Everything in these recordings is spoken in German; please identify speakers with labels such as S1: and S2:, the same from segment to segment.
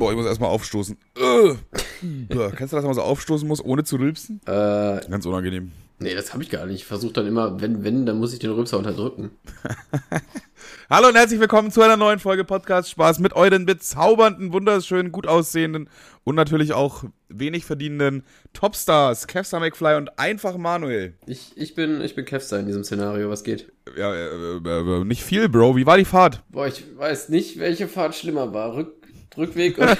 S1: Boah, ich muss erstmal aufstoßen. Äh. Kennst du, dass man so aufstoßen muss, ohne zu rülpsen?
S2: Äh,
S1: Ganz unangenehm.
S2: nee, das habe ich gar nicht. Ich versuche dann immer, wenn, wenn, dann muss ich den Rübser unterdrücken.
S1: Hallo und herzlich willkommen zu einer neuen Folge Podcast Spaß mit euren bezaubernden, wunderschönen, gut aussehenden und natürlich auch wenig verdienenden Topstars, Kevstar McFly und einfach Manuel.
S2: Ich, ich bin, ich bin Kevstar in diesem Szenario. Was geht?
S1: Ja, äh, äh, äh, nicht viel, Bro. Wie war die Fahrt?
S2: Boah, ich weiß nicht, welche Fahrt schlimmer war. Rück, Rückweg oder,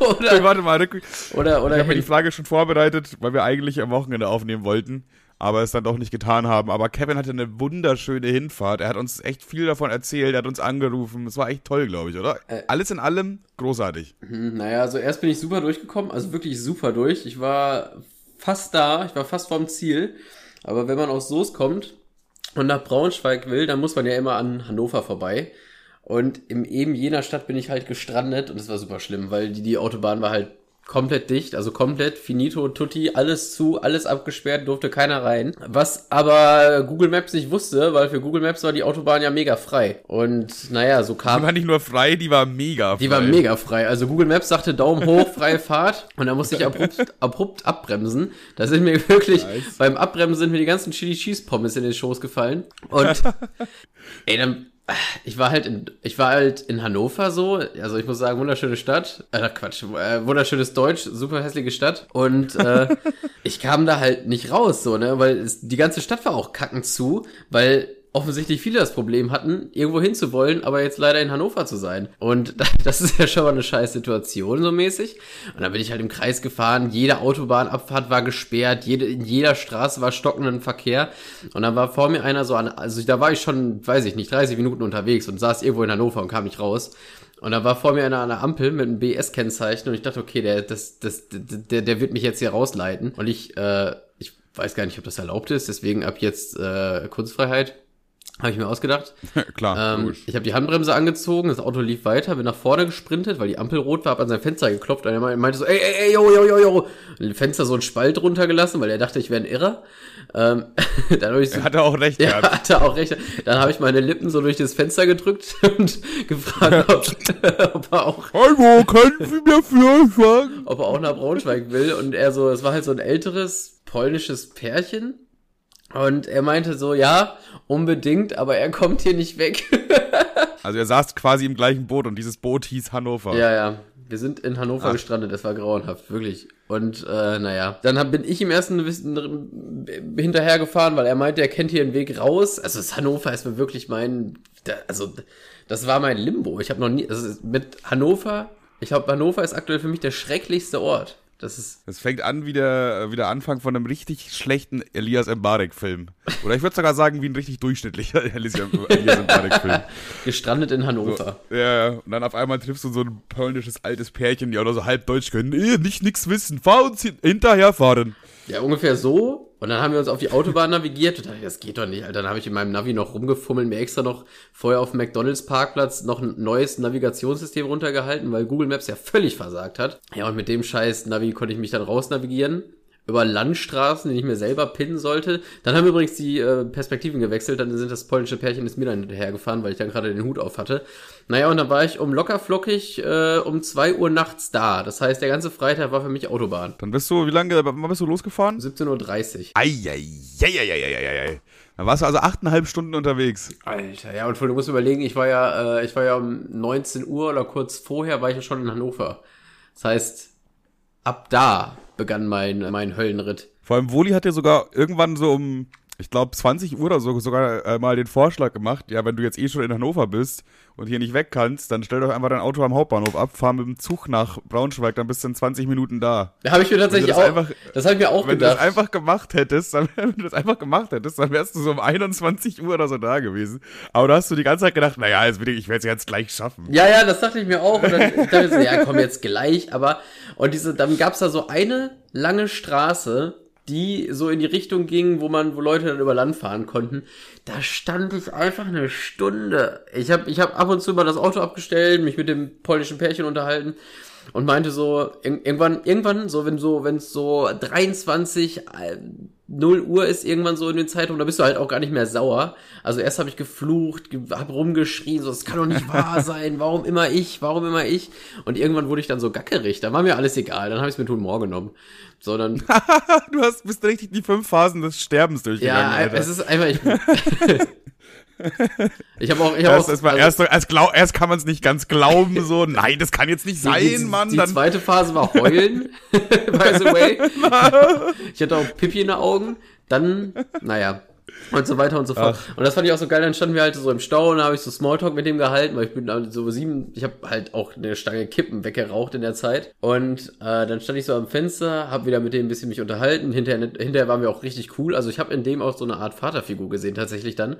S1: Okay, warte mal, Rick.
S2: oder, oder
S1: Ich habe mir die Frage schon vorbereitet, weil wir eigentlich am Wochenende aufnehmen wollten, aber es dann doch nicht getan haben. Aber Kevin hatte eine wunderschöne Hinfahrt. Er hat uns echt viel davon erzählt, er hat uns angerufen. Es war echt toll, glaube ich, oder?
S2: Äh.
S1: Alles in allem großartig.
S2: Hm, Naja, also erst bin ich super durchgekommen, also wirklich super durch. Ich war fast da, ich war fast vorm Ziel. Aber wenn man aus Soest kommt und nach Braunschweig will, dann muss man ja immer an Hannover vorbei. Und im eben jener Stadt bin ich halt gestrandet und das war super schlimm, weil die, die Autobahn war halt komplett dicht, also komplett finito, tutti, alles zu, alles abgesperrt, durfte keiner rein. Was aber Google Maps nicht wusste, weil für Google Maps war die Autobahn ja mega frei. Und naja, so kam...
S1: Die war nicht nur frei, die war mega frei.
S2: Die war mega frei. Also Google Maps sagte Daumen hoch, freie Fahrt. Und da musste ich abrupt, abrupt abbremsen. Da sind mir wirklich,
S1: Nice.
S2: beim Abbremsen sind mir die ganzen Chili Cheese Pommes in den Schoß gefallen. Und, ey, dann, ich war halt in, ich war halt in Hannover so. Also ich muss sagen, wunderschöne Stadt. Äh, Quatsch, äh, wunderschönes Deutsch, super hässliche Stadt. Und, äh, ich kam da halt nicht raus, so, ne, weil es, die ganze Stadt war auch kackend zu, weil offensichtlich viele das Problem hatten, irgendwo hinzuwollen, aber jetzt leider in Hannover zu sein. Und das ist ja schon mal eine scheiß Situation, so mäßig. Und dann bin ich halt im Kreis gefahren, jede Autobahnabfahrt war gesperrt, jede, in jeder Straße war stockenden Verkehr. Und dann war vor mir einer so an, also da war ich schon, weiß ich nicht, 30 Minuten unterwegs und saß irgendwo in Hannover und kam nicht raus. Und da war vor mir einer an der Ampel mit einem BS-Kennzeichen und ich dachte, okay, der, das, das, der, der wird mich jetzt hier rausleiten. Und ich, äh, ich weiß gar nicht, ob das erlaubt ist, deswegen ab jetzt äh, Kunstfreiheit. Habe ich mir ausgedacht.
S1: Klar,
S2: Ähm, ich habe die Handbremse angezogen, das Auto lief weiter, bin nach vorne gesprintet, weil die Ampel rot war, hab an sein Fenster geklopft und er meinte- so, ey, ey, ey, yo, yo, yo, yo. Und Fenster so einen Spalt runtergelassen, weil er dachte, ich wäre ein Irrer. Ähm, dann habe ich so,
S1: Er hatte auch recht
S2: ja,
S1: gehabt.
S2: hat er auch recht. Dann habe ich meine Lippen so durch das Fenster gedrückt und gefragt, ob, ob er auch
S1: Hallo, können Sie mir sagen?
S2: ob er auch nach Braunschweig will. Und er so, es war halt so ein älteres polnisches Pärchen. Und er meinte so, ja, unbedingt, aber er kommt hier nicht weg.
S1: Also er saß quasi im gleichen Boot und dieses Boot hieß Hannover.
S2: Ja, ja. Wir sind in Hannover
S1: Ach.
S2: gestrandet, das war grauenhaft, wirklich. Und äh, naja, dann hab, bin ich ihm erst ein bisschen hinterhergefahren, weil er meinte, er kennt hier einen Weg raus. Also das Hannover ist mir wirklich mein, da, also das war mein Limbo. Ich habe noch nie, also mit Hannover, ich glaube, Hannover ist aktuell für mich der schrecklichste Ort. Das ist
S1: Es fängt an wie der, wie der Anfang von einem richtig schlechten Elias Mbarek-Film. Oder ich würde sogar sagen, wie ein richtig durchschnittlicher Elias Elias Mbarek-Film.
S2: gestrandet in Hannover.
S1: Ja, ja, und dann auf einmal triffst du so ein polnisches altes Pärchen, die auch noch so halb Deutsch können. Nee, nicht nix wissen, fahr uns hin hinterherfahren.
S2: Ja, ungefähr so. Und dann haben wir uns auf die Autobahn navigiert. Und dachte das geht doch nicht, Alter. Dann habe ich in meinem Navi noch rumgefummelt, mir extra noch vorher auf dem McDonalds Parkplatz noch ein neues Navigationssystem runtergehalten, weil Google Maps ja völlig versagt hat. Ja, und mit dem scheiß Navi konnte ich mich dann raus navigieren. Über Landstraßen, die ich mir selber pinnen sollte. Dann haben übrigens die äh, Perspektiven gewechselt. Dann sind das polnische Pärchen ist mir dann hinterhergefahren, weil ich dann gerade den Hut auf hatte. Naja, und dann war ich um locker flockig äh, um zwei Uhr nachts da. Das heißt, der ganze Freitag war für mich Autobahn.
S1: Dann bist du, wie lange, wann bist du losgefahren?
S2: 17.30 Uhr.
S1: Eieieiei. Dann warst du also achteinhalb Stunden unterwegs.
S2: Alter, ja, und du musst überlegen, ich war ja, äh, ich war ja um 19 Uhr oder kurz vorher war ich ja schon in Hannover. Das heißt, ab da begann mein, mein Höllenritt.
S1: Vor allem Woli hat ja sogar irgendwann so um, ich glaube 20 Uhr oder so sogar äh, mal den Vorschlag gemacht, ja, wenn du jetzt eh schon in Hannover bist und hier nicht weg kannst, dann stell doch einfach dein Auto am Hauptbahnhof ab, fahr mit dem Zug nach Braunschweig, dann bist du in 20 Minuten da.
S2: Da habe ich mir tatsächlich
S1: das
S2: auch,
S1: einfach-
S2: das habe ich mir auch
S1: Wenn du das
S2: gedacht.
S1: einfach gemacht hättest, dann, wenn du das einfach gemacht hättest, dann wärst du so um 21 Uhr oder so da gewesen. Aber da hast du die ganze Zeit gedacht, naja, jetzt will ich, ich werde es jetzt gleich schaffen.
S2: Ja, ja, das dachte ich mir auch. Und dann ich dachte ja, komm jetzt gleich. Aber, und diese, dann gab's da so eine lange Straße, die so in die Richtung ging, wo man, wo Leute dann über Land fahren konnten. Da stand ich einfach eine Stunde. Ich habe ich hab ab und zu mal das Auto abgestellt, mich mit dem polnischen Pärchen unterhalten. und meinte so, ir irgendwann, irgendwann, so, wenn so, wenn es so 23, äh, 0 Uhr ist irgendwann so in den Zeitungen, da bist du halt auch gar nicht mehr sauer. Also erst habe ich geflucht, ge hab rumgeschrien, so, das kann doch nicht wahr sein, warum immer ich, warum immer ich? Und irgendwann wurde ich dann so gackerig, da war mir alles egal, dann habe ich es mit Humor genommen. So, dann,
S1: du hast, bist richtig die fünf Phasen des Sterbens durchgegangen.
S2: ja,
S1: Alter.
S2: es ist einfach, ich, ich habe auch, ich habe
S1: Erst,
S2: auch, also-
S1: erst, erst, glaub, erst kann man es nicht ganz glauben, so, nein, das kann jetzt nicht sein,
S2: die, die,
S1: Mann.
S2: Die
S1: dann,
S2: zweite Phase war heulen, by the way. ich hatte auch Pipi in den Augen. Dann, naja, und so weiter und so fort. Und das fand ich auch so geil. Dann standen wir halt so im Stau und da habe ich so Smalltalk mit dem gehalten, weil ich bin halt so sieben, ich habe halt auch eine Stange Kippen weggeraucht in der Zeit. Und äh, dann stand ich so am Fenster, habe wieder mit dem ein bisschen mich unterhalten. Hinterher, hinterher waren wir auch richtig cool. Also ich habe in dem auch so eine Art Vaterfigur gesehen tatsächlich dann.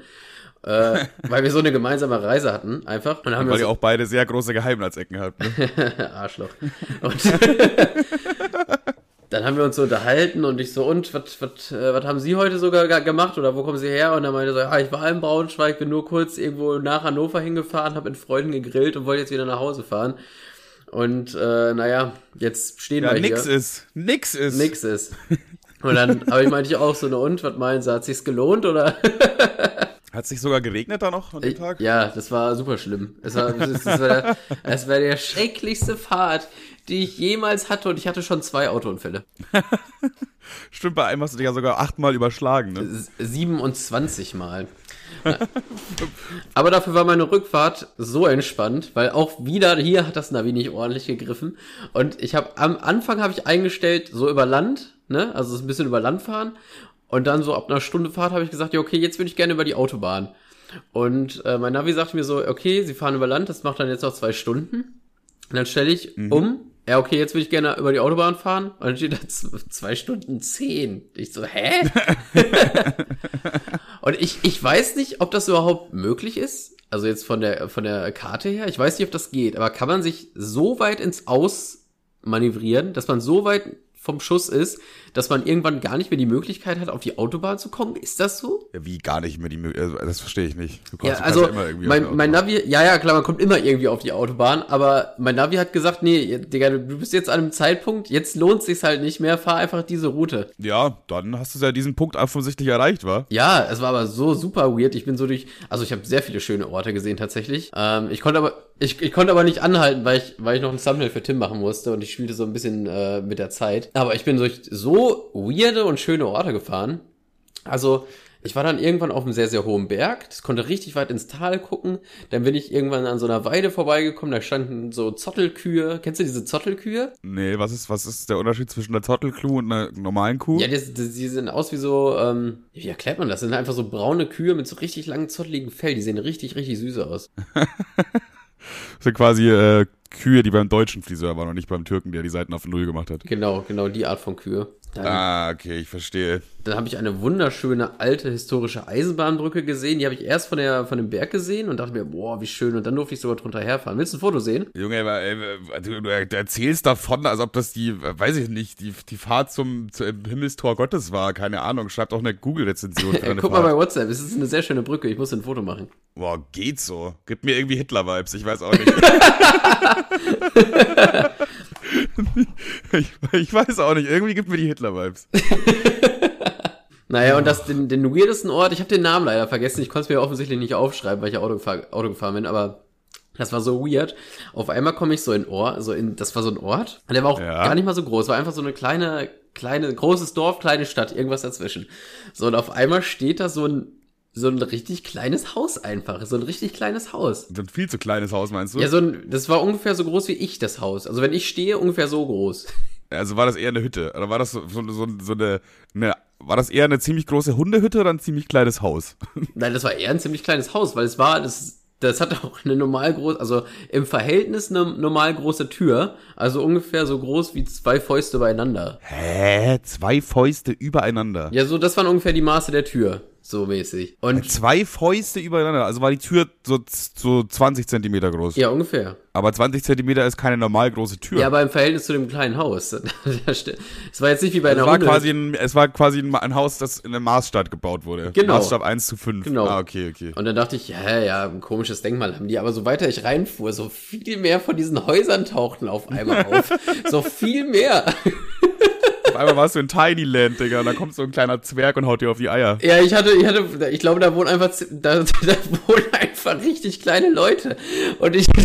S2: Äh, weil wir so eine gemeinsame Reise hatten, einfach. Und haben wir
S1: weil ihr
S2: so,
S1: auch beide sehr große Geheimratsecken habt. Ne?
S2: Arschloch. Und dann haben wir uns so unterhalten und ich so, und was äh, haben Sie heute sogar ga- gemacht oder wo kommen Sie her? Und dann meinte er so, ja, ich war in Braunschweig, bin nur kurz irgendwo nach Hannover hingefahren, habe mit Freunden gegrillt und wollte jetzt wieder nach Hause fahren. Und äh, naja, jetzt stehen
S1: Ja,
S2: wir
S1: nix
S2: hier.
S1: ist. Nix ist.
S2: Nix ist. Und dann habe ich meinte ich auch so, ne und, was meinen Sie, hat sich's gelohnt oder?
S1: Hat sich sogar geregnet da noch an dem Tag?
S2: Ja, das war super schlimm. Es war, das, das war, der, das war der schrecklichste Fahrt, die ich jemals hatte und ich hatte schon zwei Autounfälle.
S1: Stimmt, bei einem hast du dich ja sogar achtmal überschlagen, ne?
S2: S- 27 Mal. Aber dafür war meine Rückfahrt so entspannt, weil auch wieder hier hat das Navi nicht ordentlich gegriffen. Und ich habe am Anfang habe ich eingestellt, so über Land, ne? Also so ein bisschen über Land fahren. Und dann so ab einer Stunde Fahrt habe ich gesagt, ja, okay, jetzt würde ich gerne über die Autobahn. Und äh, mein Navi sagte mir so, okay, Sie fahren über Land, das macht dann jetzt noch zwei Stunden. Und dann stelle ich um. Ja, okay, jetzt würde ich gerne über die Autobahn fahren. Und dann steht da zwei Stunden zehn. Ich so, hä? Und ich, ich weiß nicht, ob das überhaupt möglich ist. Also jetzt von der, von der Karte her. Ich weiß nicht, ob das geht. Aber kann man sich so weit ins Aus manövrieren, dass man so weit vom Schuss ist, dass man irgendwann gar nicht mehr die Möglichkeit hat, auf die Autobahn zu kommen? Ist das so?
S1: Ja, wie gar nicht mehr die Möglichkeit. Also, das verstehe ich nicht. Du
S2: Ja,
S1: kommst-
S2: also
S1: kannst immer irgendwie auf die
S2: mein, mein. Navi, ja, ja, klar, man kommt immer irgendwie auf die Autobahn, aber mein Navi hat gesagt, nee, Digga, du bist jetzt an einem Zeitpunkt, jetzt lohnt sich's halt nicht mehr, fahr einfach diese Route.
S1: Ja, dann hast du ja diesen Punkt offensichtlich erreicht, wa?
S2: Ja, es war aber so super weird. Ich bin so durch, also ich habe sehr viele schöne Orte gesehen tatsächlich. Ähm, ich konnte aber, ich, ich konnte aber nicht anhalten, weil ich, weil ich noch ein Thumbnail für Tim machen musste und ich spielte so ein bisschen äh, mit der Zeit. Aber ich bin durch so weirde und schöne Orte gefahren. Also ich war dann irgendwann auf einem sehr, sehr hohen Berg. Das konnte richtig weit ins Tal gucken. Dann bin ich irgendwann an so einer Weide vorbeigekommen. Da standen so Zottelkühe. Kennst du diese Zottelkühe?
S1: Nee, was ist, was ist der Unterschied zwischen einer Zottelkuh und einer normalen Kuh?
S2: Ja, die, die, sehen aus wie so, ähm, wie erklärt man das? Das sind einfach so braune Kühe mit so richtig langen, zotteligen Fell. Die sehen richtig, richtig süß aus.
S1: Das sind quasi äh, Kühe, die beim deutschen Friseur waren und nicht beim Türken, der die Seiten auf Null gemacht hat.
S2: Genau, genau die Art von Kühe. Dann,
S1: Ah, okay, ich verstehe.
S2: dann habe ich eine wunderschöne alte historische Eisenbahnbrücke gesehen. Die habe ich erst von, der, von dem Berg gesehen und dachte mir, boah, wie schön. Und dann durfte ich sogar drunter herfahren. Willst du ein Foto sehen?
S1: Junge, aber, äh, du, du erzählst davon, als ob das die, weiß ich nicht, die, die Fahrt zum, zum Himmelstor Gottes war. Keine Ahnung. Schreib doch eine Google-Rezension
S2: guck mal bei. WhatsApp. Es ist eine sehr schöne Brücke. Ich muss ein Foto machen.
S1: Boah, geht so. Gibt mir irgendwie Hitler-Vibes. Ich weiß auch nicht. ich, ich weiß auch nicht. Irgendwie gibt mir die Hitler-Vibes.
S2: Naja, und das, den, den weirdesten Ort, ich habe den Namen leider vergessen, ich konnte es mir offensichtlich nicht aufschreiben, weil ich Auto, gefahr, Auto gefahren bin, aber das war so weird. Auf einmal komme ich so in Ort, so in, das war so ein Ort, und der war auch
S1: Ja.
S2: gar nicht mal so groß, war einfach so eine kleine, kleine, großes Dorf, kleine Stadt, irgendwas dazwischen. So, und auf einmal steht da so ein, so ein richtig kleines Haus einfach, so ein richtig kleines Haus.
S1: So ein viel zu kleines Haus, meinst du?
S2: Ja, so ein, das war ungefähr so groß wie ich, das Haus. Also wenn ich stehe, ungefähr so groß.
S1: Also war das eher eine Hütte? Oder war das so, so, so, so eine, eine, war das eher eine ziemlich große Hundehütte oder ein ziemlich kleines Haus?
S2: Nein, das war eher ein ziemlich kleines Haus, weil es war, das, das hatte auch eine normal große, also im Verhältnis eine normal große Tür, also ungefähr so groß wie zwei Fäuste beieinander.
S1: Hä? Zwei Fäuste übereinander?
S2: Ja, so, das waren ungefähr die Maße der Tür. So mäßig. Und
S1: Zwei Fäuste übereinander. Also war die Tür so, so 20 Zentimeter groß.
S2: ja, ungefähr.
S1: Aber 20 Zentimeter ist keine normal große Tür.
S2: Ja, aber im Verhältnis zu dem kleinen Haus. Es war jetzt nicht wie bei
S1: es,
S2: einer
S1: war
S2: Hunde-
S1: quasi ein, es war quasi ein, ein Haus, das in einem Maßstab gebaut wurde.
S2: Genau.
S1: Maßstab 1 zu 5.
S2: Genau.
S1: Ah, okay, okay.
S2: Und dann dachte ich, ja, ja, ein komisches Denkmal haben die. Aber so weiter ich reinfuhr, so viel mehr von diesen Häusern tauchten auf einmal auf. so viel mehr.
S1: Auf einmal warst du in Tiny Land, Digga, und da kommt so ein kleiner Zwerg und haut dir auf die Eier.
S2: Ja, ich hatte, ich hatte, ich glaube, da wohnen einfach, da, da wohnen einfach richtig kleine Leute. Und ich,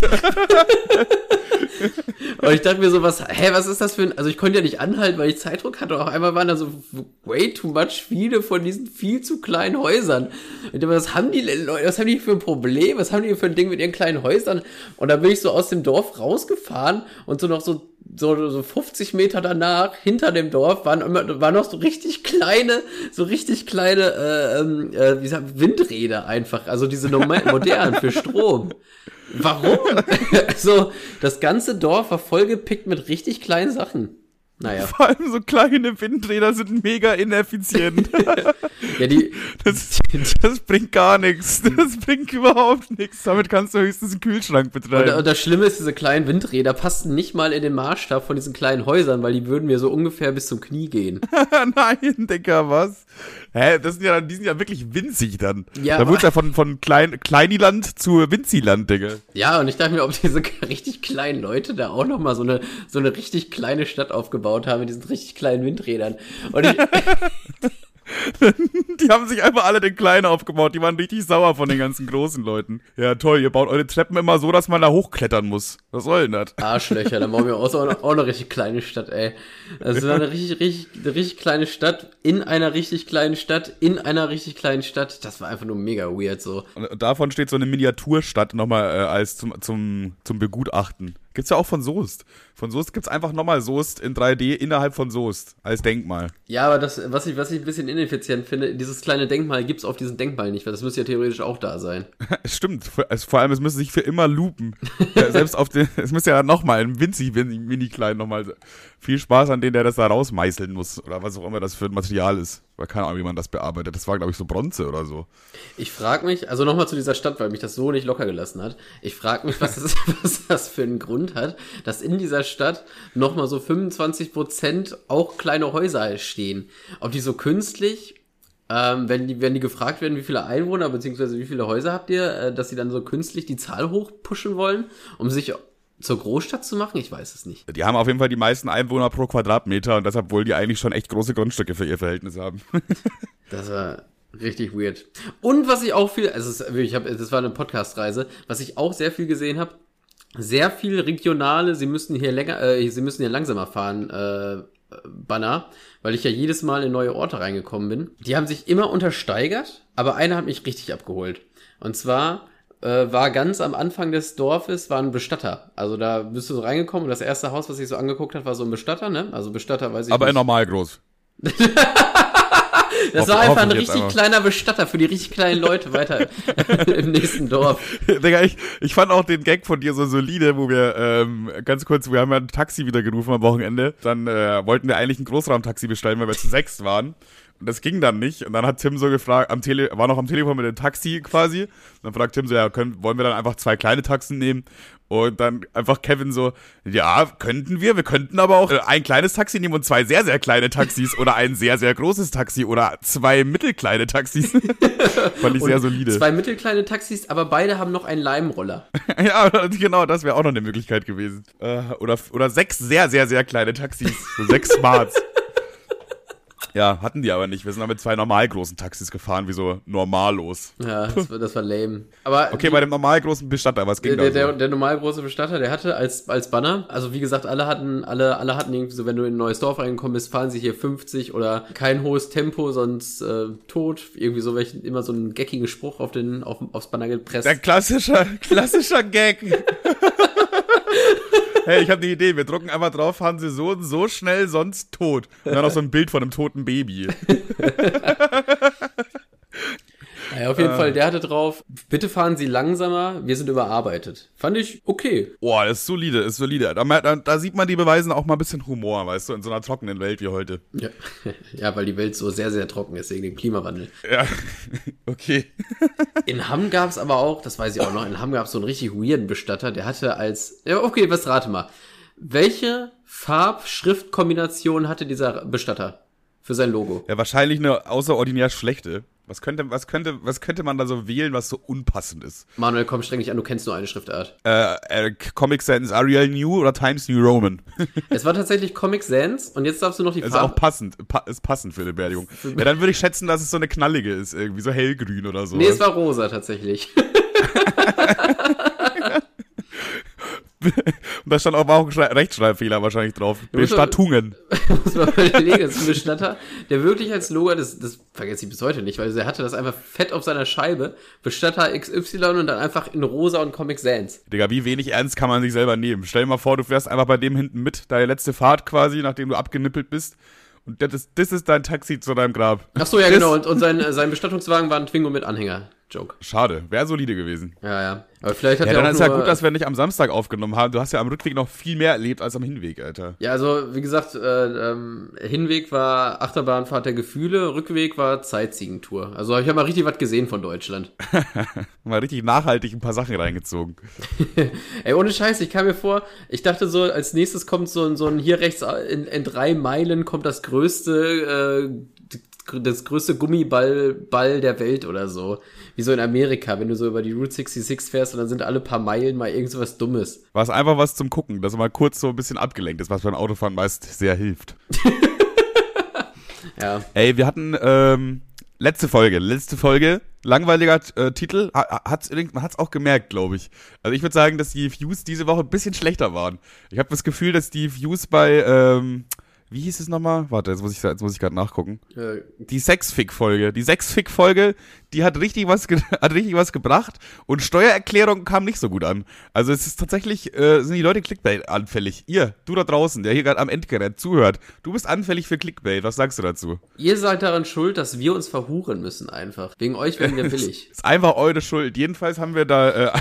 S2: und ich dachte mir so, was, hä, was ist das für ein, also ich konnte ja nicht anhalten, weil ich Zeitdruck hatte. Auf einmal waren da so way too much viele von diesen viel zu kleinen Häusern. Und ich dachte mir, was haben die Leute, was haben die für ein Problem? Was haben die für ein Ding mit ihren kleinen Häusern? Und da bin ich so aus dem Dorf rausgefahren und so noch so so, so 50 Meter danach, hinter dem Dorf, waren, immer, waren noch so richtig kleine, so richtig kleine, äh, ähm, äh, wie sagt, Windräder einfach. Also diese modernen für Strom. Warum? also, das ganze Dorf war vollgepickt mit richtig kleinen Sachen. Naja.
S1: Vor allem so kleine Windräder sind mega ineffizient.
S2: Ja, die,
S1: Das, das bringt gar nichts. Das bringt überhaupt nichts. Damit kannst du höchstens einen Kühlschrank
S2: und,
S1: betreiben.
S2: und das Schlimme ist, diese kleinen Windräder passten nicht mal in den Maßstab von diesen kleinen Häusern, weil die würden mir so ungefähr bis zum Knie gehen.
S1: Nein, Digga, was? Hä, das sind ja, die sind ja wirklich winzig dann.
S2: Ja,
S1: da
S2: aber-
S1: wurde ja von, von Klein, Kleiniland zu Winziland, Digga.
S2: Ja, und ich dachte mir, ob diese richtig kleinen Leute da auch noch mal so eine, so eine richtig kleine Stadt aufgebaut haben mit diesen richtig kleinen Windrädern. Und ich,
S1: Die haben sich einfach alle den Kleinen aufgebaut. Die waren richtig sauer von den ganzen großen Leuten. Ja, toll, ihr baut eure Treppen immer so, dass man da hochklettern muss. Was soll denn das?
S2: Arschlöcher, dann bauen wir auch, so eine, auch eine richtig kleine Stadt, ey. Also so eine richtig, richtig, eine richtig kleine Stadt in einer richtig kleinen Stadt in einer richtig kleinen Stadt. Das war einfach nur mega weird so.
S1: Und davon steht so eine Miniaturstadt nochmal äh, als zum, zum, zum Begutachten. Gibt's ja auch von Soest. Von Soest gibt's einfach nochmal Soest in 3D innerhalb von Soest als Denkmal.
S2: Ja, aber das, was ich, was ich ein bisschen ineffizient finde, dieses kleine Denkmal gibt's auf diesem Denkmal nicht, weil das müsste ja theoretisch auch da sein.
S1: Es stimmt. Vor- also vor allem, es müsste sich für immer loopen. ja, selbst auf den, es müsste ja nochmal ein winzig, winzig, mini klein nochmal. Viel Spaß an den, der das da rausmeißeln muss. Oder was auch immer das für ein Material ist. Weil keine Ahnung, wie man das bearbeitet. Das war, glaube ich, so Bronze oder so.
S2: Ich frage mich, also nochmal zu dieser Stadt, weil mich das so nicht locker gelassen hat. Ich frage mich, was das, was das für einen Grund hat, dass in dieser Stadt nochmal so 25 Prozent auch kleine Häuser stehen. Ob die so künstlich, ähm, wenn die, wenn die gefragt werden, wie viele Einwohner beziehungsweise wie viele Häuser habt ihr, äh, dass sie dann so künstlich die Zahl hochpushen wollen, um sich zur Großstadt zu machen? Ich weiß es nicht.
S1: Die haben auf jeden Fall die meisten Einwohner pro Quadratmeter und deshalb wollen die eigentlich schon echt große Grundstücke für ihr Verhältnis haben.
S2: Das war richtig weird. Und was ich auch viel, also ich habe, das war eine Podcast-Reise, was ich auch sehr viel gesehen habe, sehr viel regionale, sie müssen hier länger, äh, sie müssen hier langsamer fahren, äh, Banner, weil ich ja jedes Mal in neue Orte reingekommen bin. Die haben sich immer untersteigert, aber einer hat mich richtig abgeholt. Und zwar äh, war ganz am Anfang des Dorfes war ein Bestatter. Also da bist du so reingekommen und das erste Haus, was sich so angeguckt hat, war so ein Bestatter, ne? Also Bestatter, weiß ich
S1: Aber
S2: nicht.
S1: in normal groß.
S2: Das
S1: Hoff-
S2: war einfach ein
S1: ich
S2: richtig
S1: einfach.
S2: kleiner Bestatter für die richtig kleinen Leute weiter im nächsten Dorf.
S1: Digga, ich, ich fand auch den Gag von dir so solide, wo wir, ähm, ganz kurz, wir haben ja ein Taxi wieder gerufen am Wochenende. Dann äh, wollten wir eigentlich ein Großraumtaxi bestellen, weil wir zu sechs waren. Das ging dann nicht. Und dann hat Tim so gefragt, am Tele war noch am Telefon mit dem Taxi quasi. Und dann fragt Tim so, ja, können, wollen wir dann einfach zwei kleine Taxen nehmen? Und dann einfach Kevin so, ja, könnten wir, wir könnten aber auch äh, ein kleines Taxi nehmen und zwei sehr, sehr kleine Taxis oder ein sehr, sehr großes Taxi oder zwei mittelkleine Taxis. Fand ich sehr
S2: Und
S1: solide.
S2: Zwei mittelkleine Taxis, aber beide haben noch einen Leimroller.
S1: Ja, genau, das wäre auch noch eine Möglichkeit gewesen. Äh, oder, oder sechs sehr, sehr, sehr kleine Taxis. So sechs Smarts. Ja, hatten die aber nicht. Wir sind dann mit zwei normal großen Taxis gefahren, wie so normallos.
S2: Ja, das war, das war lame. Aber
S1: Okay, bei dem normal großen Bestatter, was ging
S2: der,
S1: da
S2: der,
S1: so?
S2: der, der normal große Bestatter, der hatte als, als Banner, also wie gesagt, alle hatten, alle, alle hatten irgendwie so, wenn du in ein neues Dorf reingekommen bist, fahren sie hier 50 oder kein hohes Tempo, sonst äh, tot. Irgendwie so welchen, immer so einen geckigen Spruch auf den, auf, aufs Banner gepresst.
S1: Der klassischer, klassischer Gag. hey, ich habe eine Idee. Wir drucken einfach drauf, sie so und so schnell, sonst tot. Und dann noch so ein Bild von einem toten Baby.
S2: Ja, auf jeden Fall, der hatte drauf, bitte fahren Sie langsamer, wir sind überarbeitet. Fand ich okay.
S1: Boah, ist solide, ist solide. Da, da, da sieht man, die beweisen auch mal ein bisschen Humor, weißt du, in so einer trockenen Welt wie heute.
S2: Ja, ja weil die Welt so sehr, sehr trocken ist wegen dem Klimawandel.
S1: Ja, okay.
S2: In Hamm gab es aber auch, das weiß ich auch noch, in Hamm gab es so einen richtig weirden Bestatter, der hatte als, ja, okay, was rate mal. Welche Farb-Schriftkombination hatte dieser Bestatter für sein Logo?
S1: Ja, wahrscheinlich eine außerordinär schlechte. Was könnte, was könnte, was könnte man da so wählen, was so unpassend ist?
S2: Manuel, komm streng dich an, du kennst nur eine Schriftart.
S1: Äh, äh, Comic Sans Arial New oder Times New Roman?
S2: es war tatsächlich Comic Sans und jetzt darfst du noch die
S1: Farbe. Ist auch passend, pa ist passend für eine Beerdigung. ja, dann würde ich schätzen, dass es so eine knallige ist, irgendwie so hellgrün oder so.
S2: Nee, es war rosa tatsächlich.
S1: Und da stand auch, auch ein Rechtschreibfehler wahrscheinlich drauf. Bestattungen.
S2: Muss man überlegen, das ist ein Bestatter, der wirklich als Logo, das, das vergesse ich bis heute nicht, weil er hatte das einfach fett auf seiner Scheibe. Bestatter XY und dann einfach in rosa und Comic Sans.
S1: Digga, wie wenig ernst kann man sich selber nehmen? Stell dir mal vor, du fährst einfach bei dem hinten mit, deine letzte Fahrt quasi, nachdem du abgenippelt bist. Und das ist, das ist dein Taxi zu deinem Grab.
S2: Ach so, ja, das genau. Und, und sein, sein Bestattungswagen war ein Twingo mit Anhänger. Joke.
S1: Schade, wäre solide gewesen.
S2: Ja, ja. Aber vielleicht hat
S1: ja,
S2: er
S1: dann ist ja gut, dass wir nicht am Samstag aufgenommen haben. Du hast ja am Rückweg noch viel mehr erlebt als am Hinweg, Alter.
S2: Ja, also wie gesagt, äh, ähm, Hinweg war Achterbahnfahrt der Gefühle, Rückweg war Zeitziegentour. Also ich habe mal richtig was gesehen von Deutschland.
S1: mal richtig nachhaltig ein paar Sachen reingezogen.
S2: Ey, ohne Scheiß, ich kam mir vor, ich dachte so, als nächstes kommt so ein, so ein hier rechts in, in drei Meilen kommt das größte äh, das größte Gummiball Ball der Welt oder so. Wie so in Amerika, wenn du so über die Route 66 fährst und dann sind alle paar Meilen mal irgend so was Dummes.
S1: War es einfach was zum Gucken, dass man mal kurz so ein bisschen abgelenkt ist, was beim Autofahren meist sehr hilft.
S2: ja.
S1: Ey, wir hatten ähm, letzte Folge, letzte Folge, langweiliger äh, Titel, hat's, man hat's auch gemerkt, glaube ich. Also ich würde sagen, dass die Views diese Woche ein bisschen schlechter waren. Ich habe das Gefühl, dass die Views bei ähm, wie hieß es nochmal? Warte, jetzt muss ich, jetzt muss ich gerade nachgucken. Äh, die Sexfick-Folge. Die Sexfick-Folge, die hat richtig was, hat richtig was gebracht und Steuererklärung kam nicht so gut an. Also es ist tatsächlich, äh, sind die Leute Clickbait anfällig. Ihr, du da draußen, der hier gerade am Endgerät zuhört, du bist anfällig für Clickbait. Was sagst du dazu?
S2: Ihr seid daran schuld, dass wir uns verhuren müssen einfach. Wegen euch werden wir billig.
S1: ist einfach eure Schuld. Jedenfalls haben wir da äh,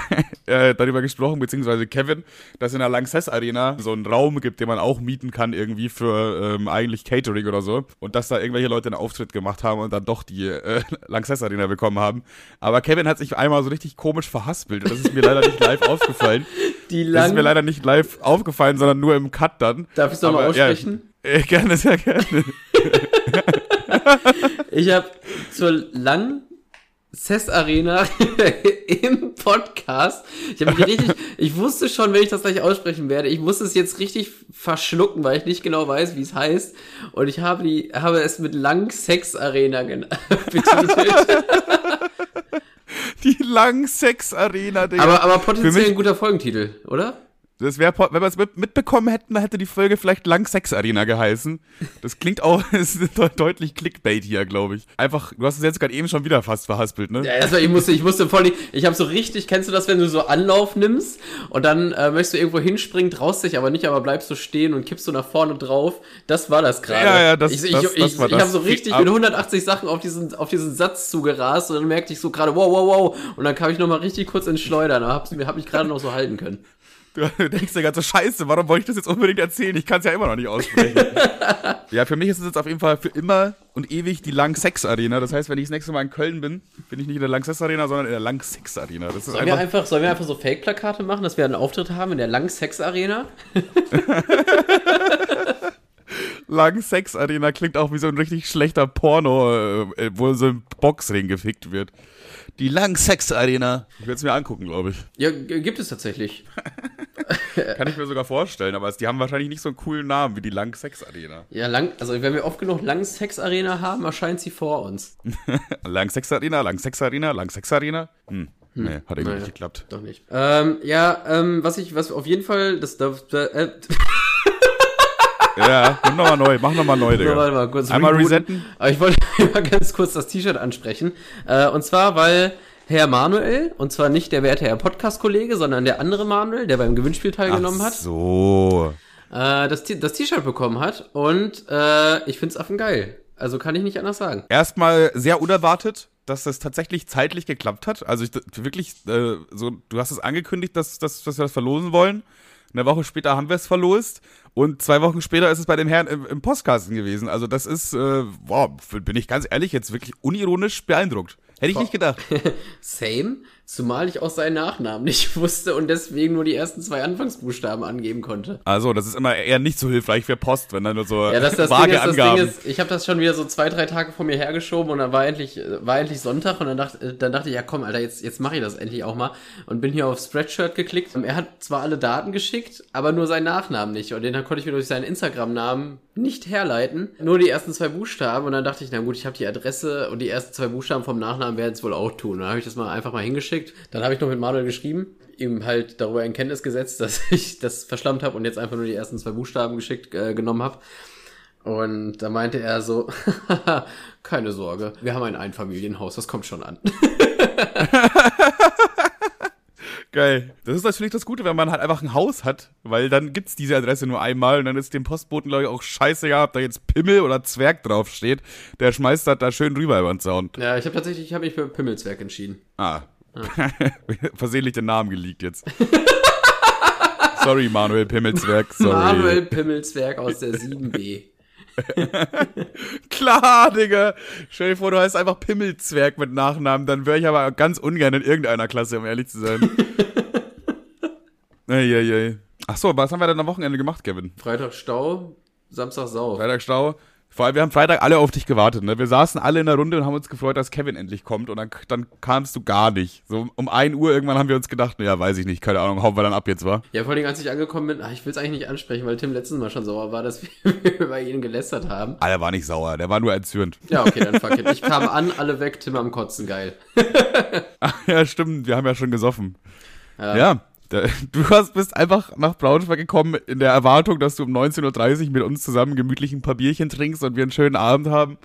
S1: äh, darüber gesprochen, beziehungsweise Kevin, dass in der Lanxess Arena so einen Raum gibt, den man auch mieten kann irgendwie für ähm, eigentlich Catering oder so. Und dass da irgendwelche Leute einen Auftritt gemacht haben und dann doch die äh, Lanxess Arena bekommen haben. Aber Kevin hat sich einmal so richtig komisch verhaspelt. Und das ist mir leider nicht live aufgefallen.
S2: Die
S1: Lang das ist mir leider nicht live aufgefallen, sondern nur im Cut dann.
S2: Darf ich es nochmal aussprechen?
S1: Ja, äh, gerne, sehr gerne.
S2: ich habe zur Lang CES Arena im Podcast. Ich habe mich richtig, ich wusste schon, wenn ich das gleich aussprechen werde, ich muss es jetzt richtig verschlucken, weil ich nicht genau weiß, wie es heißt. Und ich habe die, habe es mit Lang Sex Arena betitelt.
S1: die Lang Sex Arena,
S2: Digga. Aber, aber potenziell ein guter Folgentitel, oder?
S1: Das wäre, wenn wir es mitbekommen hätten, hätte die Folge vielleicht lang Sex Arena geheißen. Das klingt auch ist deutlich Clickbait hier, glaube ich. Einfach, du hast es jetzt gerade eben schon wieder fast verhaspelt, ne?
S2: Ja, also ich musste, ich musste voll, ich habe so richtig, kennst du das, wenn du so Anlauf nimmst und dann äh, möchtest du irgendwo hinspringen, traust dich aber nicht, aber bleibst so stehen und kippst so nach vorne drauf. Das war das gerade.
S1: Ja, ja, das,
S2: ich,
S1: das,
S2: ich,
S1: das
S2: ich,
S1: war
S2: ich, ich habe so richtig mit 180 Sachen auf diesen, auf diesen Satz zugerast und dann merkte ich so gerade, wow, wow, wow. Und dann kam ich nochmal richtig kurz ins Schleudern, aber hab, hab mich gerade noch so halten können.
S1: Du denkst dir ganz so, scheiße, warum wollte ich das jetzt unbedingt erzählen? Ich kann es ja immer noch nicht aussprechen. ja, für mich ist es jetzt auf jeden Fall für immer und ewig die Lang-Sex-Arena. Das heißt, wenn ich das nächste Mal in Köln bin, bin ich nicht in der Lang-Sex-Arena, sondern in der Lang-Sex-Arena.
S2: Sollen, wir einfach, sollen wir einfach so Fake-Plakate machen, dass wir einen Auftritt haben in der Lang-Sex-Arena?
S1: Lang-Sex-Arena klingt auch wie so ein richtig schlechter Porno, äh, wo so ein Boxring gefickt wird. Die Lang-Sex-Arena. Ich werde es mir angucken, glaube ich.
S2: Ja, gibt es tatsächlich.
S1: Kann ich mir sogar vorstellen, aber die haben wahrscheinlich nicht so einen coolen Namen wie die Lang-Sex-Arena.
S2: Ja, lang, also wenn wir oft genug Lang-Sex-Arena haben, erscheint sie vor uns.
S1: Lang-Sex-Arena, Lang-Sex-Arena, Lang-Sex-Arena. Hm. Hm. Nee, hat irgendwie naja, nicht geklappt.
S2: Doch nicht. Ähm, ja, ähm, was ich, was auf jeden Fall, das darf, äh,
S1: Ja, nimm nochmal neu, mach nochmal neu, Digga.
S2: Warte mal, kurz
S1: Einmal rebooten. resetten.
S2: Aber ich wollte mal ganz kurz das T-Shirt ansprechen. Äh, und zwar, weil Herr Manuel, und zwar nicht der werte Herr Podcast-Kollege, sondern der andere Manuel, der beim Gewinnspiel teilgenommen
S1: Ach
S2: hat.
S1: so.
S2: Äh, das T-Shirt bekommen hat. Und äh, ich find's affengeil. Also kann ich nicht anders sagen.
S1: Erstmal sehr unerwartet dass das tatsächlich zeitlich geklappt hat. Also ich, wirklich, äh, so, du hast es angekündigt, dass, dass, dass wir das verlosen wollen. Eine Woche später haben wir es verlost und zwei Wochen später ist es bei dem Herrn im, im Postkasten gewesen. Also das ist, äh, wow, bin ich ganz ehrlich, jetzt wirklich unironisch beeindruckt. Hätte ich nicht gedacht.
S2: Same, zumal ich auch seinen Nachnamen nicht wusste und deswegen nur die ersten zwei Anfangsbuchstaben angeben konnte.
S1: Also, das ist immer eher nicht so hilfreich für Post, wenn da nur so
S2: ja, das, das
S1: vage
S2: Ding ist,
S1: Angaben.
S2: Ding ist, ich habe das schon wieder so zwei, drei Tage vor mir hergeschoben und dann war endlich, war endlich Sonntag und dann dachte, dann dachte ich, ja komm, Alter, jetzt, jetzt mache ich das endlich auch mal und bin hier auf Spreadshirt geklickt. Er hat zwar alle Daten geschickt, aber nur seinen Nachnamen nicht und den konnte ich mir durch seinen Instagram-Namen nicht herleiten. Nur die ersten zwei Buchstaben und dann dachte ich, na gut, ich habe die Adresse und die ersten zwei Buchstaben vom Nachnamen werden es wohl auch tun. Dann habe ich das mal einfach mal hingeschickt. Dann habe ich noch mit Manuel geschrieben, ihm halt darüber in Kenntnis gesetzt, dass ich das verschlammt habe und jetzt einfach nur die ersten zwei Buchstaben geschickt äh, genommen habe. Und da meinte er so, keine Sorge, wir haben ein Einfamilienhaus, das kommt schon an.
S1: Geil. Das ist natürlich das Gute, wenn man halt einfach ein Haus hat, weil dann gibt's diese Adresse nur einmal und dann ist dem Postboten, glaube ich, auch scheiße ob da jetzt Pimmel oder Zwerg draufsteht. Der schmeißt das da schön rüber über den Zaun.
S2: Ja, ich habe tatsächlich, ich habe mich für Pimmelzwerg entschieden.
S1: Ah. ah. Versehentlich den Namen geleakt jetzt. sorry, Manuel Pimmelzwerg, sorry.
S2: Manuel Pimmelzwerg aus der 7b.
S1: Klar, Digga. Stell dir vor, du heißt einfach Pimmelzwerg mit Nachnamen, dann wäre ich aber ganz ungern in irgendeiner Klasse, um ehrlich zu sein. Eieiei. Ach so, was haben wir denn am Wochenende gemacht, Kevin?
S2: Freitag Stau, Samstag Sau.
S1: Freitag Stau, vor allem, wir haben Freitag alle auf dich gewartet, ne? Wir saßen alle in der Runde und haben uns gefreut, dass Kevin endlich kommt und dann, dann kamst du gar nicht. So um 1 Uhr irgendwann haben wir uns gedacht, naja, weiß ich nicht, keine Ahnung, hauen wir dann ab jetzt, war.
S2: Ja, vor allem, als ich angekommen bin, ach, ich will es eigentlich nicht ansprechen, weil Tim letztes Mal schon sauer war, dass wir über ihn gelästert haben.
S1: Ah, der war nicht sauer, der war nur erzürnt.
S2: Ja, okay, dann fuck it. Ich kam an, alle weg, Tim am Kotzen, geil.
S1: ach, ja, stimmt, wir haben ja schon gesoffen. ja. ja. Du hast, bist einfach nach Braunschweig gekommen in der Erwartung, dass du um 19.30 Uhr mit uns zusammen gemütlich ein paar Bierchen trinkst und wir einen schönen Abend haben.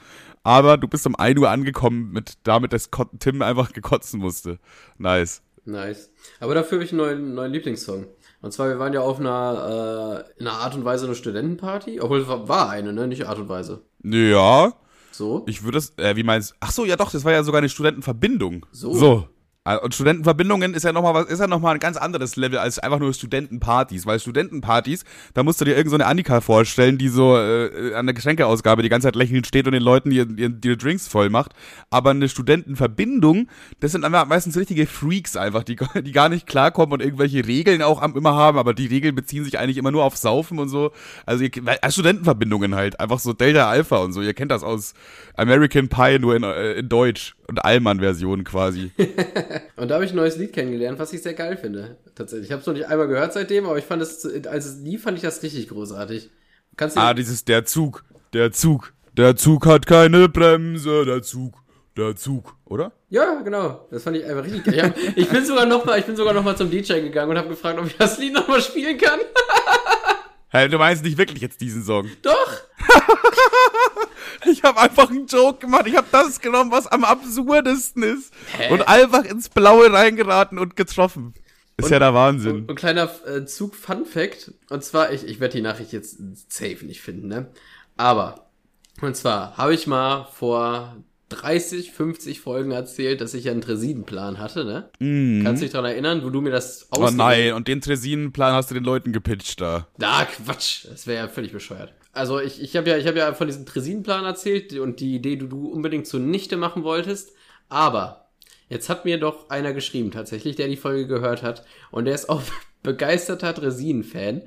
S1: Aber du bist um 1 Uhr angekommen mit damit, dass Tim einfach gekotzen musste. Nice.
S2: Nice. Aber dafür habe ich einen neuen, neuen Lieblingssong. Und zwar, wir waren ja auf einer, äh, in einer Art und Weise eine Studentenparty. Obwohl, es war eine, ne? Nicht Art und Weise.
S1: Ja.
S2: So?
S1: Ich würde es, äh, wie meinst du? Ach so, ja doch, das war ja sogar eine Studentenverbindung.
S2: So.
S1: So. Ah, und Studentenverbindungen ist ja nochmal was, ist ja noch mal ein ganz anderes Level als einfach nur Studentenpartys, weil Studentenpartys, da musst du dir irgendeine so Annika vorstellen, die so äh, an der Geschenkeausgabe die ganze Zeit lächelnd steht und den Leuten die, die Drinks voll macht. Aber eine Studentenverbindung, das sind einfach meistens richtige Freaks einfach, die, die gar nicht klarkommen und irgendwelche Regeln auch immer haben, aber die Regeln beziehen sich eigentlich immer nur auf Saufen und so. Also ihr, Studentenverbindungen halt, einfach so Delta Alpha und so. Ihr kennt das aus American Pie nur in, äh, in Deutsch und Allmann-Version quasi.
S2: und da habe ich ein neues Lied kennengelernt, was ich sehr geil finde. Tatsächlich. Ich habe es noch nicht einmal gehört seitdem, aber ich fand es, als es lief, fand ich das richtig großartig.
S1: Kannst du ah, dieses Der Zug, der Zug, der Zug hat keine Bremse, der Zug, der Zug, oder?
S2: Ja, genau. Das fand ich einfach richtig geil. Ich, bin sogar noch mal, ich bin sogar noch mal zum DJ gegangen und habe gefragt, ob ich das Lied noch mal spielen kann.
S1: Hey, du meinst nicht wirklich jetzt diesen Song?
S2: Doch.
S1: Ich habe einfach einen Joke gemacht. Ich habe das genommen, was am absurdesten ist. Hä? Und einfach ins Blaue reingeraten und getroffen. Ist und, ja der Wahnsinn.
S2: Und, und kleiner äh, Zug-Fun-Fact. Und zwar, ich, ich werde die Nachricht jetzt safe nicht finden, ne? Aber, und zwar habe ich mal vor 30, 50 Folgen erzählt, dass ich ja einen Tresinenplan hatte, ne? Mhm. Kannst du dich daran erinnern, wo du mir das
S1: Oh nein, und den Tresinenplan hast du den Leuten gepitcht da.
S2: Da, Quatsch. Das wäre ja völlig bescheuert. Also ich, ich habe ja, ich hab ja von diesem Tresinenplan erzählt und die Idee, die du unbedingt zunichte machen wolltest. Aber jetzt hat mir doch einer geschrieben, tatsächlich, der die Folge gehört hat. Und der ist auch begeisterter Dresinen-Fan.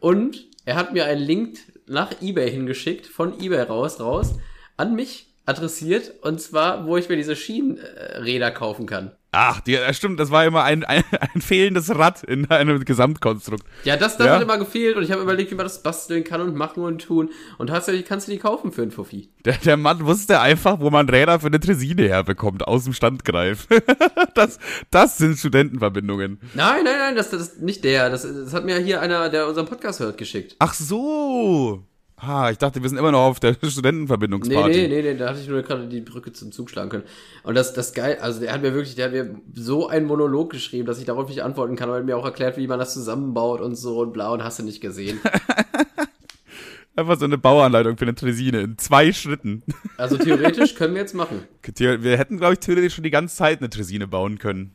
S2: Und er hat mir einen Link nach Ebay hingeschickt, von Ebay raus, raus, an mich adressiert und zwar, wo ich mir diese Schienenräder kaufen kann.
S1: Ach, die, stimmt, das war immer ein, ein, ein fehlendes Rad in einem Gesamtkonstrukt.
S2: Ja, das, das ja? hat immer gefehlt und ich habe überlegt, wie man das basteln kann und machen und tun. Und tatsächlich kannst du die kaufen für einen Fuffi.
S1: Der, der Mann wusste einfach, wo man Räder für eine Tresine herbekommt, aus dem Standgreif. das, das sind Studentenverbindungen.
S2: Nein, nein, nein, das, das ist nicht der. Das, das hat mir hier einer, der unseren Podcast hört, geschickt.
S1: Ach so. Ah, ich dachte, wir sind immer noch auf der Studentenverbindungsparty.
S2: Nee, nee, nee, nee, da hatte ich nur gerade die Brücke zum Zug schlagen können. Und das, das geil, also der hat mir wirklich, der hat mir so einen Monolog geschrieben, dass ich darauf nicht antworten kann, aber er mir auch erklärt, wie man das zusammenbaut und so und bla und hast du nicht gesehen.
S1: Einfach so eine Bauanleitung für eine Tresine in zwei Schritten.
S2: Also theoretisch können wir jetzt machen.
S1: Wir hätten, glaube ich, theoretisch schon die ganze Zeit eine Tresine bauen können.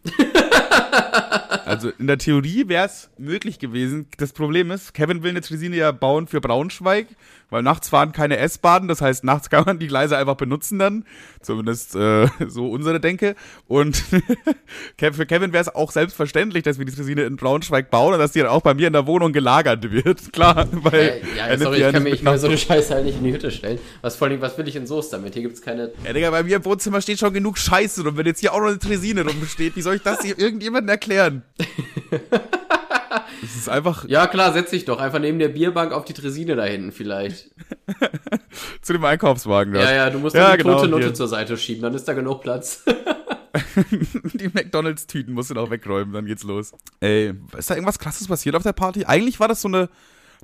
S1: Also in der Theorie wäre es möglich gewesen. Das Problem ist, Kevin will eine Tresine ja bauen für Braunschweig weil nachts fahren keine S-Bahnen, das heißt, nachts kann man die Gleise einfach benutzen dann. Zumindest äh, so unsere Denke. Und für Kevin wäre es auch selbstverständlich, dass wir die Tresine in Braunschweig bauen und dass die dann auch bei mir in der Wohnung gelagert wird. Klar, weil.
S2: Äh, ja, sorry, ich kann mir, ich mir so eine Scheiße halt nicht in die Hütte stellen. Was vor allem, was will ich in Soße damit? Hier gibt's keine.
S1: Ja, Digga, bei mir im Wohnzimmer steht schon genug Scheiße und wenn jetzt hier auch noch eine Tresine rumsteht, wie soll ich das hier irgendjemandem erklären? Es ist einfach.
S2: Ja, klar, setz dich doch. Einfach neben der Bierbank auf die Tresine da hinten vielleicht.
S1: Zu dem Einkaufswagen da.
S2: Ja, ja, du musst ja, die genau, tote Nutte hier. zur Seite schieben, dann ist da genug Platz.
S1: die McDonalds-Tüten musst du noch wegräumen, dann geht's los. Ey, ist da irgendwas krasses passiert auf der Party? Eigentlich war das so eine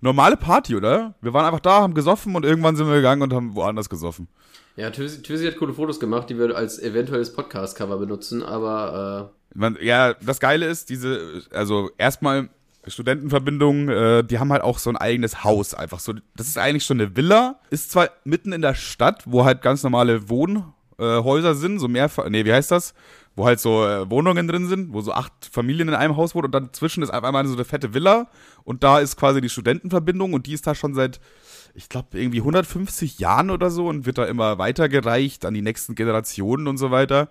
S1: normale Party, oder? Wir waren einfach da, haben gesoffen und irgendwann sind wir gegangen und haben woanders gesoffen.
S2: Ja, Tüsi, Tüsi hat coole Fotos gemacht, die wir als eventuelles Podcast-Cover benutzen, aber.
S1: Äh Man, ja, das Geile ist, diese, also erstmal Studentenverbindungen, äh, die haben halt auch so ein eigenes Haus einfach so. Das ist eigentlich schon eine Villa, ist zwar mitten in der Stadt, wo halt ganz normale Wohnhäuser äh, sind, so mehr, nee, wie heißt das? Wo halt so äh, Wohnungen drin sind, wo so acht Familien in einem Haus wohnen und dann zwischen ist einfach einmal so eine fette Villa und da ist quasi die Studentenverbindung und die ist da schon seit, ich glaube, irgendwie 150 Jahren oder so und wird da immer weitergereicht an die nächsten Generationen und so weiter.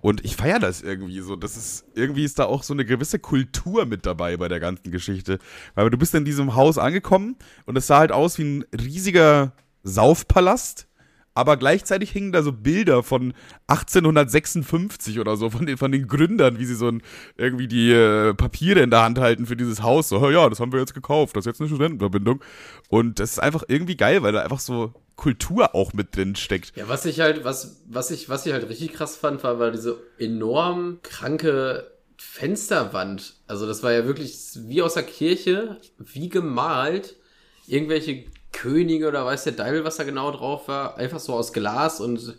S1: Und ich feiere das irgendwie so. Das ist, irgendwie ist da auch so eine gewisse Kultur mit dabei bei der ganzen Geschichte. Weil du bist in diesem Haus angekommen und es sah halt aus wie ein riesiger Saufpalast aber gleichzeitig hingen da so Bilder von 1856 oder so, von den, von den Gründern, wie sie so ein, irgendwie die äh, Papiere in der Hand halten für dieses Haus. So, ja, das haben wir jetzt gekauft, das ist jetzt eine Studentenverbindung. Und das ist einfach irgendwie geil, weil da einfach so Kultur auch mit drin steckt.
S2: Ja, was ich halt, was, was ich, was ich halt richtig krass fand, war, war diese enorm kranke Fensterwand. Also das war ja wirklich wie aus der Kirche, wie gemalt. Irgendwelche Könige oder weiß der Deil, was da genau drauf war. Einfach so aus Glas und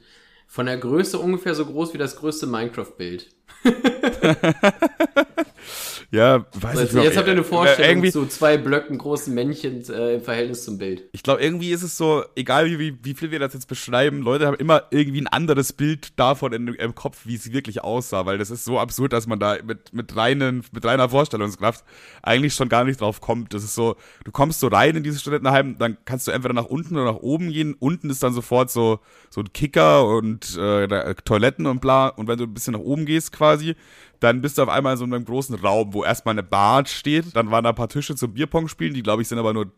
S2: von der Größe ungefähr so groß wie das größte Minecraft-Bild.
S1: Ja, weiß
S2: also
S1: ich noch.
S2: Jetzt habt ihr eine Vorstellung irgendwie, zu zwei Blöcken großen Männchen äh, im Verhältnis zum Bild.
S1: Ich glaube, irgendwie ist es so, egal wie, wie, wie viel wir das jetzt beschreiben, Leute haben immer irgendwie ein anderes Bild davon in, im Kopf, wie es wirklich aussah, weil das ist so absurd, dass man da mit, mit, reinen, mit reiner Vorstellungskraft eigentlich schon gar nicht drauf kommt. Das ist so, du kommst so rein in dieses Studentenheim, dann kannst du entweder nach unten oder nach oben gehen. Unten ist dann sofort so, so ein Kicker und äh, Toiletten und bla. Und wenn du ein bisschen nach oben gehst quasi, dann bist du auf einmal in so einem großen Raum, wo erstmal eine Bar steht. Dann waren da ein paar Tische zum Bierpong spielen, die glaube ich sind aber nur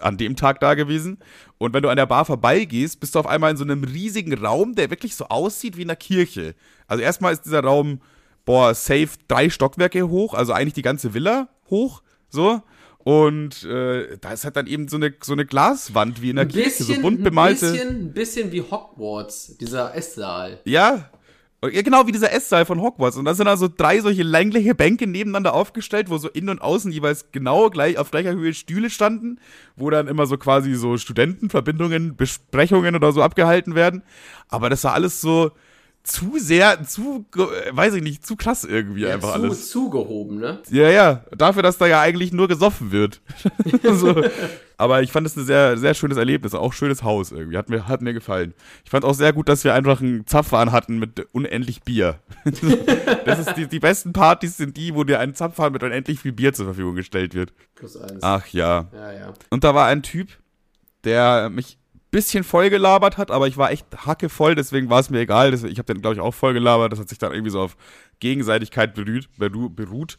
S1: an dem Tag da gewesen. Und wenn du an der Bar vorbeigehst, bist du auf einmal in so einem riesigen Raum, der wirklich so aussieht wie in einer Kirche. Also erstmal ist dieser Raum, boah, safe drei Stockwerke hoch, also eigentlich die ganze Villa hoch, so. Und äh, da ist halt dann eben so eine, so eine Glaswand wie in der Kirche, so bunt bemalte.
S2: Ein bisschen, ein bisschen wie Hogwarts, dieser Esssaal.
S1: Ja, genau wie dieser Esssaal von Hogwarts. Und da sind also drei solche längliche Bänke nebeneinander aufgestellt, wo so innen und außen jeweils genau gleich auf gleicher Höhe Stühle standen, wo dann immer so quasi so Studentenverbindungen, Besprechungen oder so abgehalten werden. Aber das war alles so, zu sehr, zu, weiß ich nicht, zu krass irgendwie ja, einfach
S2: zu,
S1: alles.
S2: Zugehoben, ne?
S1: Ja, ja. Dafür, dass da ja eigentlich nur gesoffen wird. so. Aber ich fand es ein sehr, sehr schönes Erlebnis. Auch schönes Haus irgendwie. Hat mir, hat mir gefallen. Ich fand auch sehr gut, dass wir einfach einen Zapfhahn hatten mit unendlich Bier. das ist die, die besten Partys sind die, wo dir ein Zapfhahn mit unendlich viel Bier zur Verfügung gestellt wird.
S2: Plus eins.
S1: Ach ja.
S2: Ja, ja.
S1: Und da war ein Typ, der mich bisschen voll gelabert hat, aber ich war echt hackevoll, deswegen war es mir egal. Ich habe den, glaube ich, auch voll gelabert. Das hat sich dann irgendwie so auf Gegenseitigkeit berührt, beruht.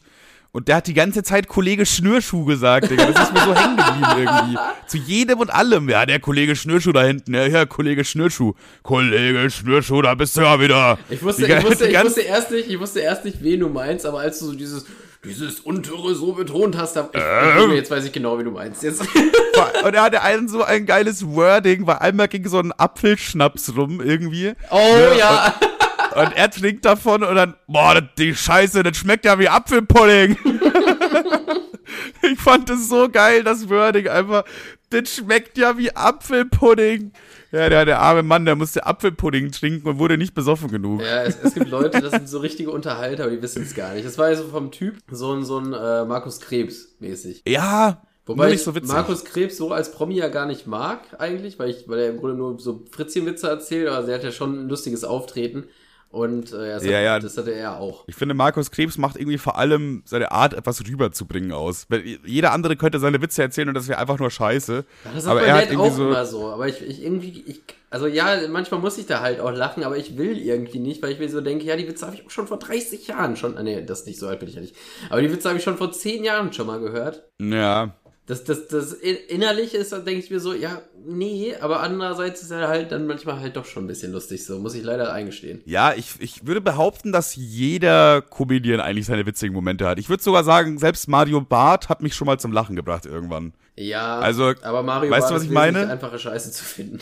S1: Und der hat die ganze Zeit Kollege Schnürschuh gesagt, Digga. Das ist mir so hängen geblieben irgendwie. Zu jedem und allem. Ja, der Kollege Schnürschuh da hinten. Ja, ja, Kollege Schnürschuh. Kollege Schnürschuh, da bist du ja wieder.
S2: Ich wusste, die, ich wusste, ich wusste erst nicht, ich wusste erst nicht, wen du meinst, aber als du so dieses dieses Untere so betont hast, ich, ähm. jetzt weiß ich genau, wie du meinst. Jetzt.
S1: Und er hatte einen so ein geiles Wording, weil einmal ging so ein Apfelschnaps rum irgendwie.
S2: Oh ne? ja.
S1: Und, und, er trinkt davon und dann, boah, die Scheiße, das schmeckt ja wie Apfelpudding. ich fand das so geil, das Wording einfach. Das schmeckt ja wie Apfelpudding. Ja, der, der arme Mann, der musste Apfelpudding trinken und wurde nicht besoffen genug.
S2: Ja, es, es gibt Leute, das sind so richtige Unterhalter, aber die wissen es gar nicht. Das war ja so vom Typ so ein, so ein äh, Markus Krebs mäßig.
S1: Ja,
S2: Wobei nicht so witzig. Markus Krebs so als Promi ja gar nicht mag, eigentlich, weil ich, weil er im Grunde nur so Fritzchenwitze erzählt, aber er hat ja schon ein lustiges Auftreten. Und äh, das,
S1: ja, ja.
S2: das hatte er auch.
S1: Ich finde, Markus Krebs macht irgendwie vor allem seine Art, etwas rüberzubringen aus. Jeder andere könnte seine Witze erzählen und das wäre einfach nur scheiße.
S2: Ja, das ist aber er hat irgendwie auch so immer so. Aber ich, ich irgendwie, ich, also ja, manchmal muss ich da halt auch lachen, aber ich will irgendwie nicht, weil ich mir so denke, ja, die Witze habe ich auch schon vor 30 Jahren schon. Ah, nee, das ist nicht so alt bin ich ja nicht. Aber die Witze habe ich schon vor 10 Jahren schon mal gehört.
S1: Ja.
S2: Das, das, das innerlich ist, dann denke ich mir so, ja, nee, aber andererseits ist er halt dann manchmal halt doch schon ein bisschen lustig, so muss ich leider eingestehen.
S1: Ja, ich, ich würde behaupten, dass jeder Comedian eigentlich seine witzigen Momente hat. Ich würde sogar sagen, selbst Mario Barth hat mich schon mal zum Lachen gebracht irgendwann.
S2: Ja,
S1: also,
S2: aber Mario
S1: weißt du, was ich meine?
S2: einfache Scheiße zu finden.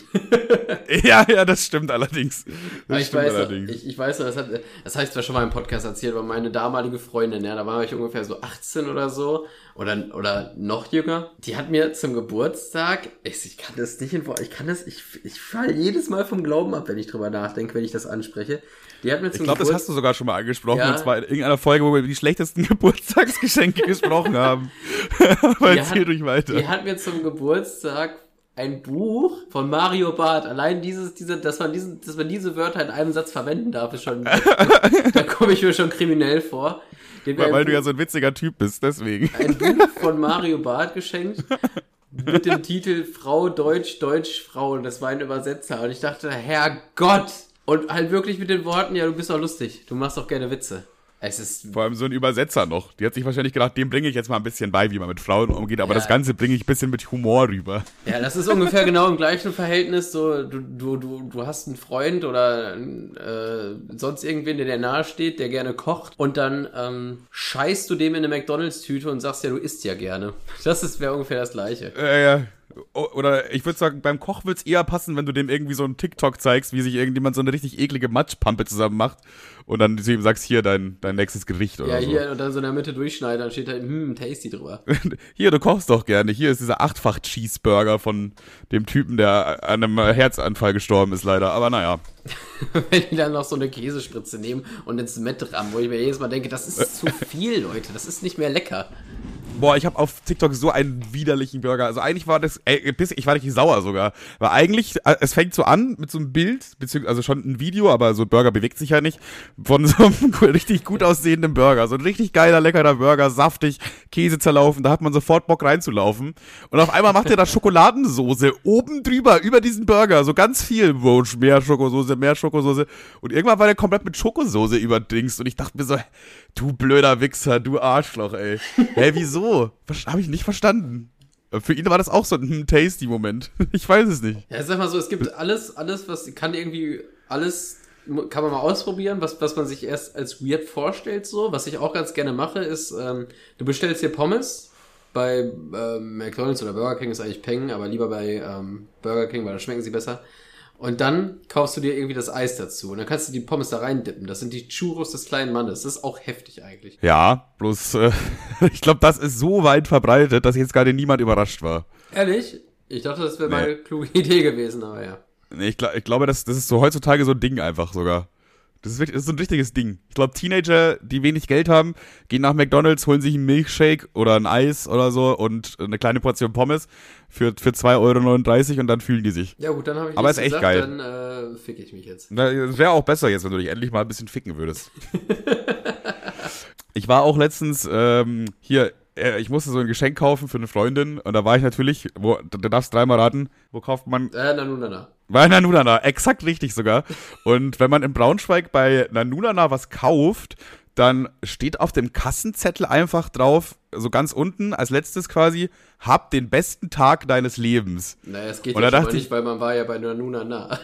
S1: ja, ja, das stimmt allerdings. Das
S2: ich,
S1: stimmt
S2: weiß,
S1: allerdings.
S2: Ich, ich weiß, das, hat, das habe ich zwar schon mal im Podcast erzählt, aber meine damalige Freundin, ja, da war ich ungefähr so 18 oder so, oder, oder noch jünger, die hat mir zum Geburtstag, ich, ich kann das nicht in ich kann das, ich, ich falle jedes Mal vom Glauben ab, wenn ich drüber nachdenke, wenn ich das anspreche. Die hat mir zum
S1: ich glaube, das hast du sogar schon mal angesprochen. Ja. Und zwar in irgendeiner Folge, wo wir über die schlechtesten Geburtstagsgeschenke gesprochen haben. Aber erzähl durch weiter.
S2: Die hat mir zum Geburtstag ein Buch von Mario Barth. Allein dieses, diese, dass man diesen, dass man diese Wörter in einem Satz verwenden darf, ist schon, da komme ich mir schon kriminell vor.
S1: Weil, weil du ja so ein witziger Typ bist, deswegen.
S2: Ein Buch von Mario Barth geschenkt mit dem Titel Frau Deutsch, Deutsch, Frau. Und das war ein Übersetzer. Und ich dachte, Herrgott! Und halt wirklich mit den Worten, ja, du bist auch lustig. Du machst auch gerne Witze. Es ist
S1: Vor allem so ein Übersetzer noch. Die hat sich wahrscheinlich gedacht, dem bringe ich jetzt mal ein bisschen bei, wie man mit Frauen umgeht, aber ja. das Ganze bringe ich ein bisschen mit Humor rüber.
S2: Ja, das ist ungefähr genau im gleichen Verhältnis. So, du, du, du, du hast einen Freund oder äh, sonst irgendwen, der dir nahe steht, der gerne kocht und dann ähm, scheißt du dem in eine McDonalds-Tüte und sagst ja, du isst ja gerne. Das wäre ungefähr das Gleiche.
S1: Äh, ja. Oder ich würde sagen, beim Koch würde es eher passen, wenn du dem irgendwie so einen TikTok zeigst, wie sich irgendjemand so eine richtig eklige Matschpampe zusammen macht und dann zu ihm sagst, hier dein, dein nächstes Gericht oder
S2: ja,
S1: so.
S2: Ja, hier und dann so in der Mitte durchschneiden, dann steht da, hm, tasty drüber.
S1: hier, du kochst doch gerne. Hier ist dieser Achtfach-Cheeseburger von dem Typen, der an einem Herzanfall gestorben ist, leider. Aber naja.
S2: wenn die dann noch so eine Käsespritze nehmen und ins Mett rammen, wo ich mir jedes Mal denke, das ist zu viel, Leute. Das ist nicht mehr lecker.
S1: Boah, ich habe auf TikTok so einen widerlichen Burger. Also eigentlich war das, ey, ich war richtig sauer sogar. Weil eigentlich, äh, es fängt so an mit so einem Bild, beziehungsweise also schon ein Video, aber so ein Burger bewegt sich ja nicht, von so einem richtig gut aussehenden Burger. So ein richtig geiler, leckerer Burger, saftig, Käse zerlaufen, da hat man sofort Bock reinzulaufen. Und auf einmal macht er da Schokoladensoße oben drüber, über diesen Burger, so ganz viel. Wow, mehr Schokosoße, mehr Schokosoße. Und irgendwann war der komplett mit Schokosoße überdingst. Und ich dachte mir so, du blöder Wichser, du Arschloch, ey. Hä, wieso? Habe ich nicht verstanden. Für ihn war das auch so ein tasty Moment. Ich weiß es nicht.
S2: Ja, sag mal so, es gibt alles, alles, was kann irgendwie alles kann man mal ausprobieren, was, was man sich erst als weird vorstellt, so. Was ich auch ganz gerne mache, ist, ähm, du bestellst dir Pommes bei ähm, McDonalds oder Burger King ist eigentlich Peng, aber lieber bei ähm, Burger King, weil da schmecken sie besser. Und dann kaufst du dir irgendwie das Eis dazu. Und dann kannst du die Pommes da reindippen. Das sind die Churros des kleinen Mannes. Das ist auch heftig eigentlich.
S1: Ja, bloß äh, ich glaube, das ist so weit verbreitet, dass jetzt gerade niemand überrascht war.
S2: Ehrlich? Ich dachte, das wäre nee. meine kluge Idee gewesen, aber ja.
S1: Nee, ich, glaub, ich glaube, das, das ist so heutzutage so ein Ding einfach sogar. Das ist, wirklich, das ist so ein richtiges Ding. Ich glaube, Teenager, die wenig Geld haben, gehen nach McDonalds, holen sich einen Milkshake oder ein Eis oder so und eine kleine Portion Pommes für, für 2,39 Euro und dann fühlen die sich.
S2: Ja gut, dann habe ich
S1: Aber ist echt
S2: gesagt,
S1: geil.
S2: dann äh, fick ich mich jetzt.
S1: Das wäre auch besser jetzt, wenn du dich endlich mal ein bisschen ficken würdest. ich war auch letztens ähm, hier äh, ich musste so ein Geschenk kaufen für eine Freundin und da war ich natürlich, wo, du darfst dreimal raten, wo kauft man?
S2: Äh, Nanunana.
S1: Bei Nanunana, exakt richtig sogar. Und wenn man in Braunschweig bei Nanunana was kauft, dann steht auf dem Kassenzettel einfach drauf, so ganz unten, als letztes quasi, hab den besten Tag deines Lebens.
S2: Naja, es geht
S1: und
S2: ja
S1: dachte
S2: nicht,
S1: ich,
S2: weil man war ja bei Nanuna nah.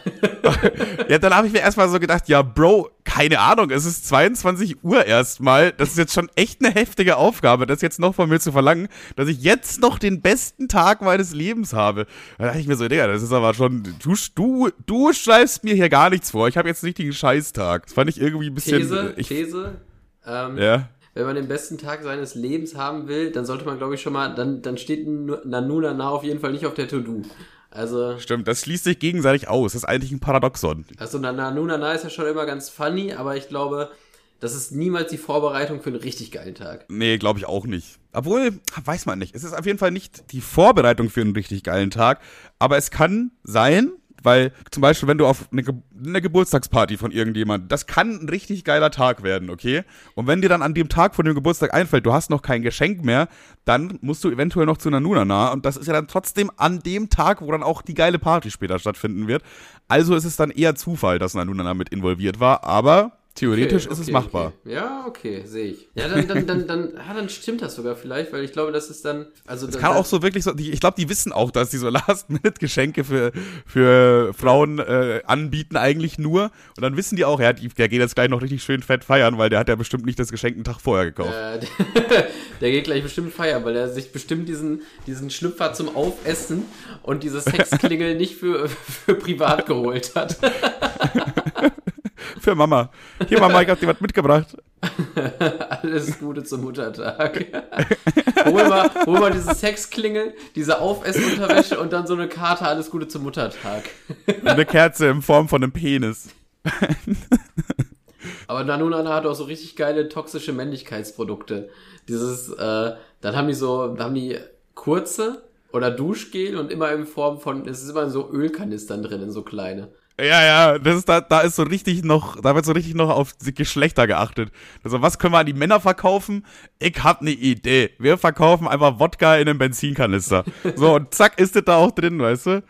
S1: ja, dann habe ich mir erstmal so gedacht, ja, Bro, keine Ahnung, es ist 22 Uhr erstmal. Das ist jetzt schon echt eine heftige Aufgabe, das jetzt noch von mir zu verlangen, dass ich jetzt noch den besten Tag meines Lebens habe. Da dachte ich mir so, Digga, das ist aber schon, du, du, du schreibst mir hier gar nichts vor. Ich habe jetzt einen richtigen Scheißtag. Das fand ich irgendwie ein bisschen.
S2: These,
S1: ich,
S2: These. Ähm,
S1: ja
S2: wenn man den besten Tag seines Lebens haben will, dann sollte man, glaube ich, schon mal, dann, dann steht Nanuna Na auf jeden Fall nicht auf der To-Do. Also.
S1: Stimmt, das schließt sich gegenseitig aus. Das ist eigentlich ein Paradoxon.
S2: Also Nanuna Na ist ja schon immer ganz funny, aber ich glaube, das ist niemals die Vorbereitung für einen richtig geilen Tag.
S1: Nee, glaube ich auch nicht. Obwohl, weiß man nicht. Es ist auf jeden Fall nicht die Vorbereitung für einen richtig geilen Tag, aber es kann sein, weil zum Beispiel, wenn du auf eine, Ge eine Geburtstagsparty von irgendjemandem, das kann ein richtig geiler Tag werden, okay? Und wenn dir dann an dem Tag von dem Geburtstag einfällt, du hast noch kein Geschenk mehr, dann musst du eventuell noch zu einer Nunana und das ist ja dann trotzdem an dem Tag, wo dann auch die geile Party später stattfinden wird. Also ist es dann eher Zufall, dass eine Nunana mit involviert war, aber Theoretisch okay, ist okay, es machbar.
S2: Okay. Ja, okay, sehe ich. Ja, dann, dann, dann, dann, ja, dann stimmt das sogar vielleicht, weil ich glaube, das ist dann. Also,
S1: das kann auch so wirklich so. Ich glaube, die wissen auch, dass die so Last-Minute-Geschenke für, für Frauen äh, anbieten, eigentlich nur. Und dann wissen die auch, ja, die, der geht jetzt gleich noch richtig schön fett feiern, weil der hat ja bestimmt nicht das Geschenk einen Tag vorher gekauft. Äh,
S2: der geht gleich bestimmt feiern, weil er sich bestimmt diesen, diesen Schlüpfer zum Aufessen und diese Sexklingel nicht für, für privat geholt hat.
S1: Für Mama. Hier, Mama, ich hab dir was mitgebracht.
S2: Alles Gute zum Muttertag. hol, mal, hol mal diese Sexklingel, diese Aufessunterwäsche und dann so eine Karte, alles Gute zum Muttertag.
S1: Eine Kerze in Form von einem Penis.
S2: Aber Nanunana hat auch so richtig geile toxische Männlichkeitsprodukte. Dieses, äh, dann haben die so, dann haben die kurze oder Duschgel und immer in Form von, es ist immer in so Ölkanistern drin, in so kleine.
S1: Ja, ja, das ist da, da ist so richtig noch, da wird so richtig noch auf die Geschlechter geachtet. Also, was können wir an die Männer verkaufen? Ich hab ne Idee. Wir verkaufen einfach Wodka in einem Benzinkanister. So, und zack, ist das da auch drin, weißt du?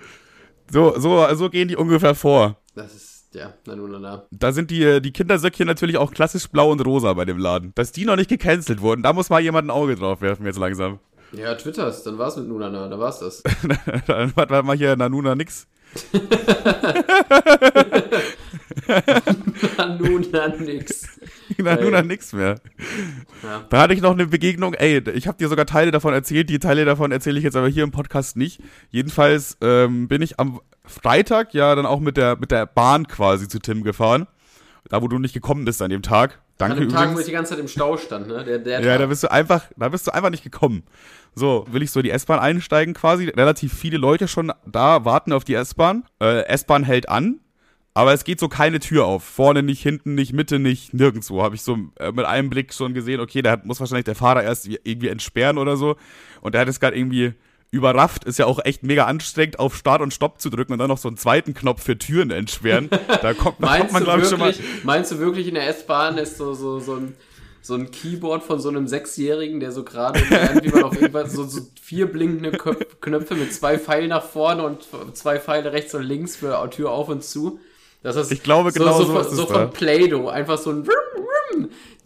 S1: So, so, so gehen die ungefähr vor.
S2: Das ist, ja, na nun, na, na.
S1: Da sind die, die Kindersöckchen natürlich auch klassisch blau und rosa bei dem Laden. Dass die noch nicht gecancelt wurden, da muss mal jemand ein Auge drauf werfen jetzt langsam.
S2: Ja, Twitters, dann war's mit Nunana, da war's das.
S1: dann war mal hier Nanuna nix.
S2: Na nun an nix.
S1: Na nun an nix mehr. Ja. Da hatte ich noch eine Begegnung, ey, ich habe dir sogar Teile davon erzählt, die Teile davon erzähle ich jetzt aber hier im Podcast nicht. Jedenfalls ähm, bin ich am Freitag ja dann auch mit der, mit der Bahn quasi zu Tim gefahren. Da, wo du nicht gekommen bist an dem Tag. Danke
S2: An dem Tag, wo ich die ganze Zeit im Stau stand, ne? Der, der
S1: ja, da bist du einfach, da bist du einfach nicht gekommen. So, will ich so die S-Bahn einsteigen quasi. Relativ viele Leute schon da warten auf die S-Bahn. Äh, S-Bahn hält an, aber es geht so keine Tür auf. Vorne nicht, hinten nicht, Mitte nicht, nirgendwo. Habe ich so äh, mit einem Blick schon gesehen, okay, da muss wahrscheinlich der Fahrer erst irgendwie entsperren oder so. Und der hat es gerade irgendwie überrafft. Ist ja auch echt mega anstrengend, auf Start und Stopp zu drücken und dann noch so einen zweiten Knopf für Türen entsperren. Da kommt, da kommt man, glaube ich, schon mal.
S2: Meinst du wirklich in der S-Bahn ist so, so, so ein so ein Keyboard von so einem Sechsjährigen, der so gerade wie man auf irgendwas so, so vier blinkende Knöpfe mit zwei Pfeilen nach vorne und zwei Pfeile rechts und links für Tür auf und zu.
S1: Das ist ich glaube
S2: so,
S1: genau
S2: so, so, so von Play-Doh, einfach so ein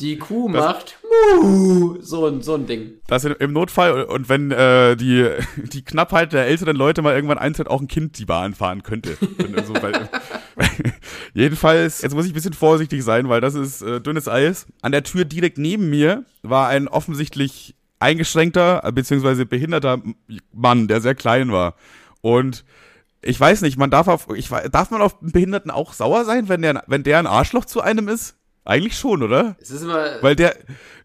S2: die Kuh das macht Muh, so, ein, so ein Ding.
S1: Das im Notfall und wenn äh, die, die Knappheit der älteren Leute mal irgendwann eintritt, auch ein Kind die Bahn fahren könnte. so, weil, jedenfalls, jetzt muss ich ein bisschen vorsichtig sein, weil das ist äh, dünnes Eis. An der Tür direkt neben mir war ein offensichtlich eingeschränkter bzw. behinderter Mann, der sehr klein war. Und ich weiß nicht, man darf auf, ich, darf man auf einen Behinderten auch sauer sein, wenn der, wenn der ein Arschloch zu einem ist? Eigentlich schon, oder?
S2: Es ist immer.
S1: Weil der,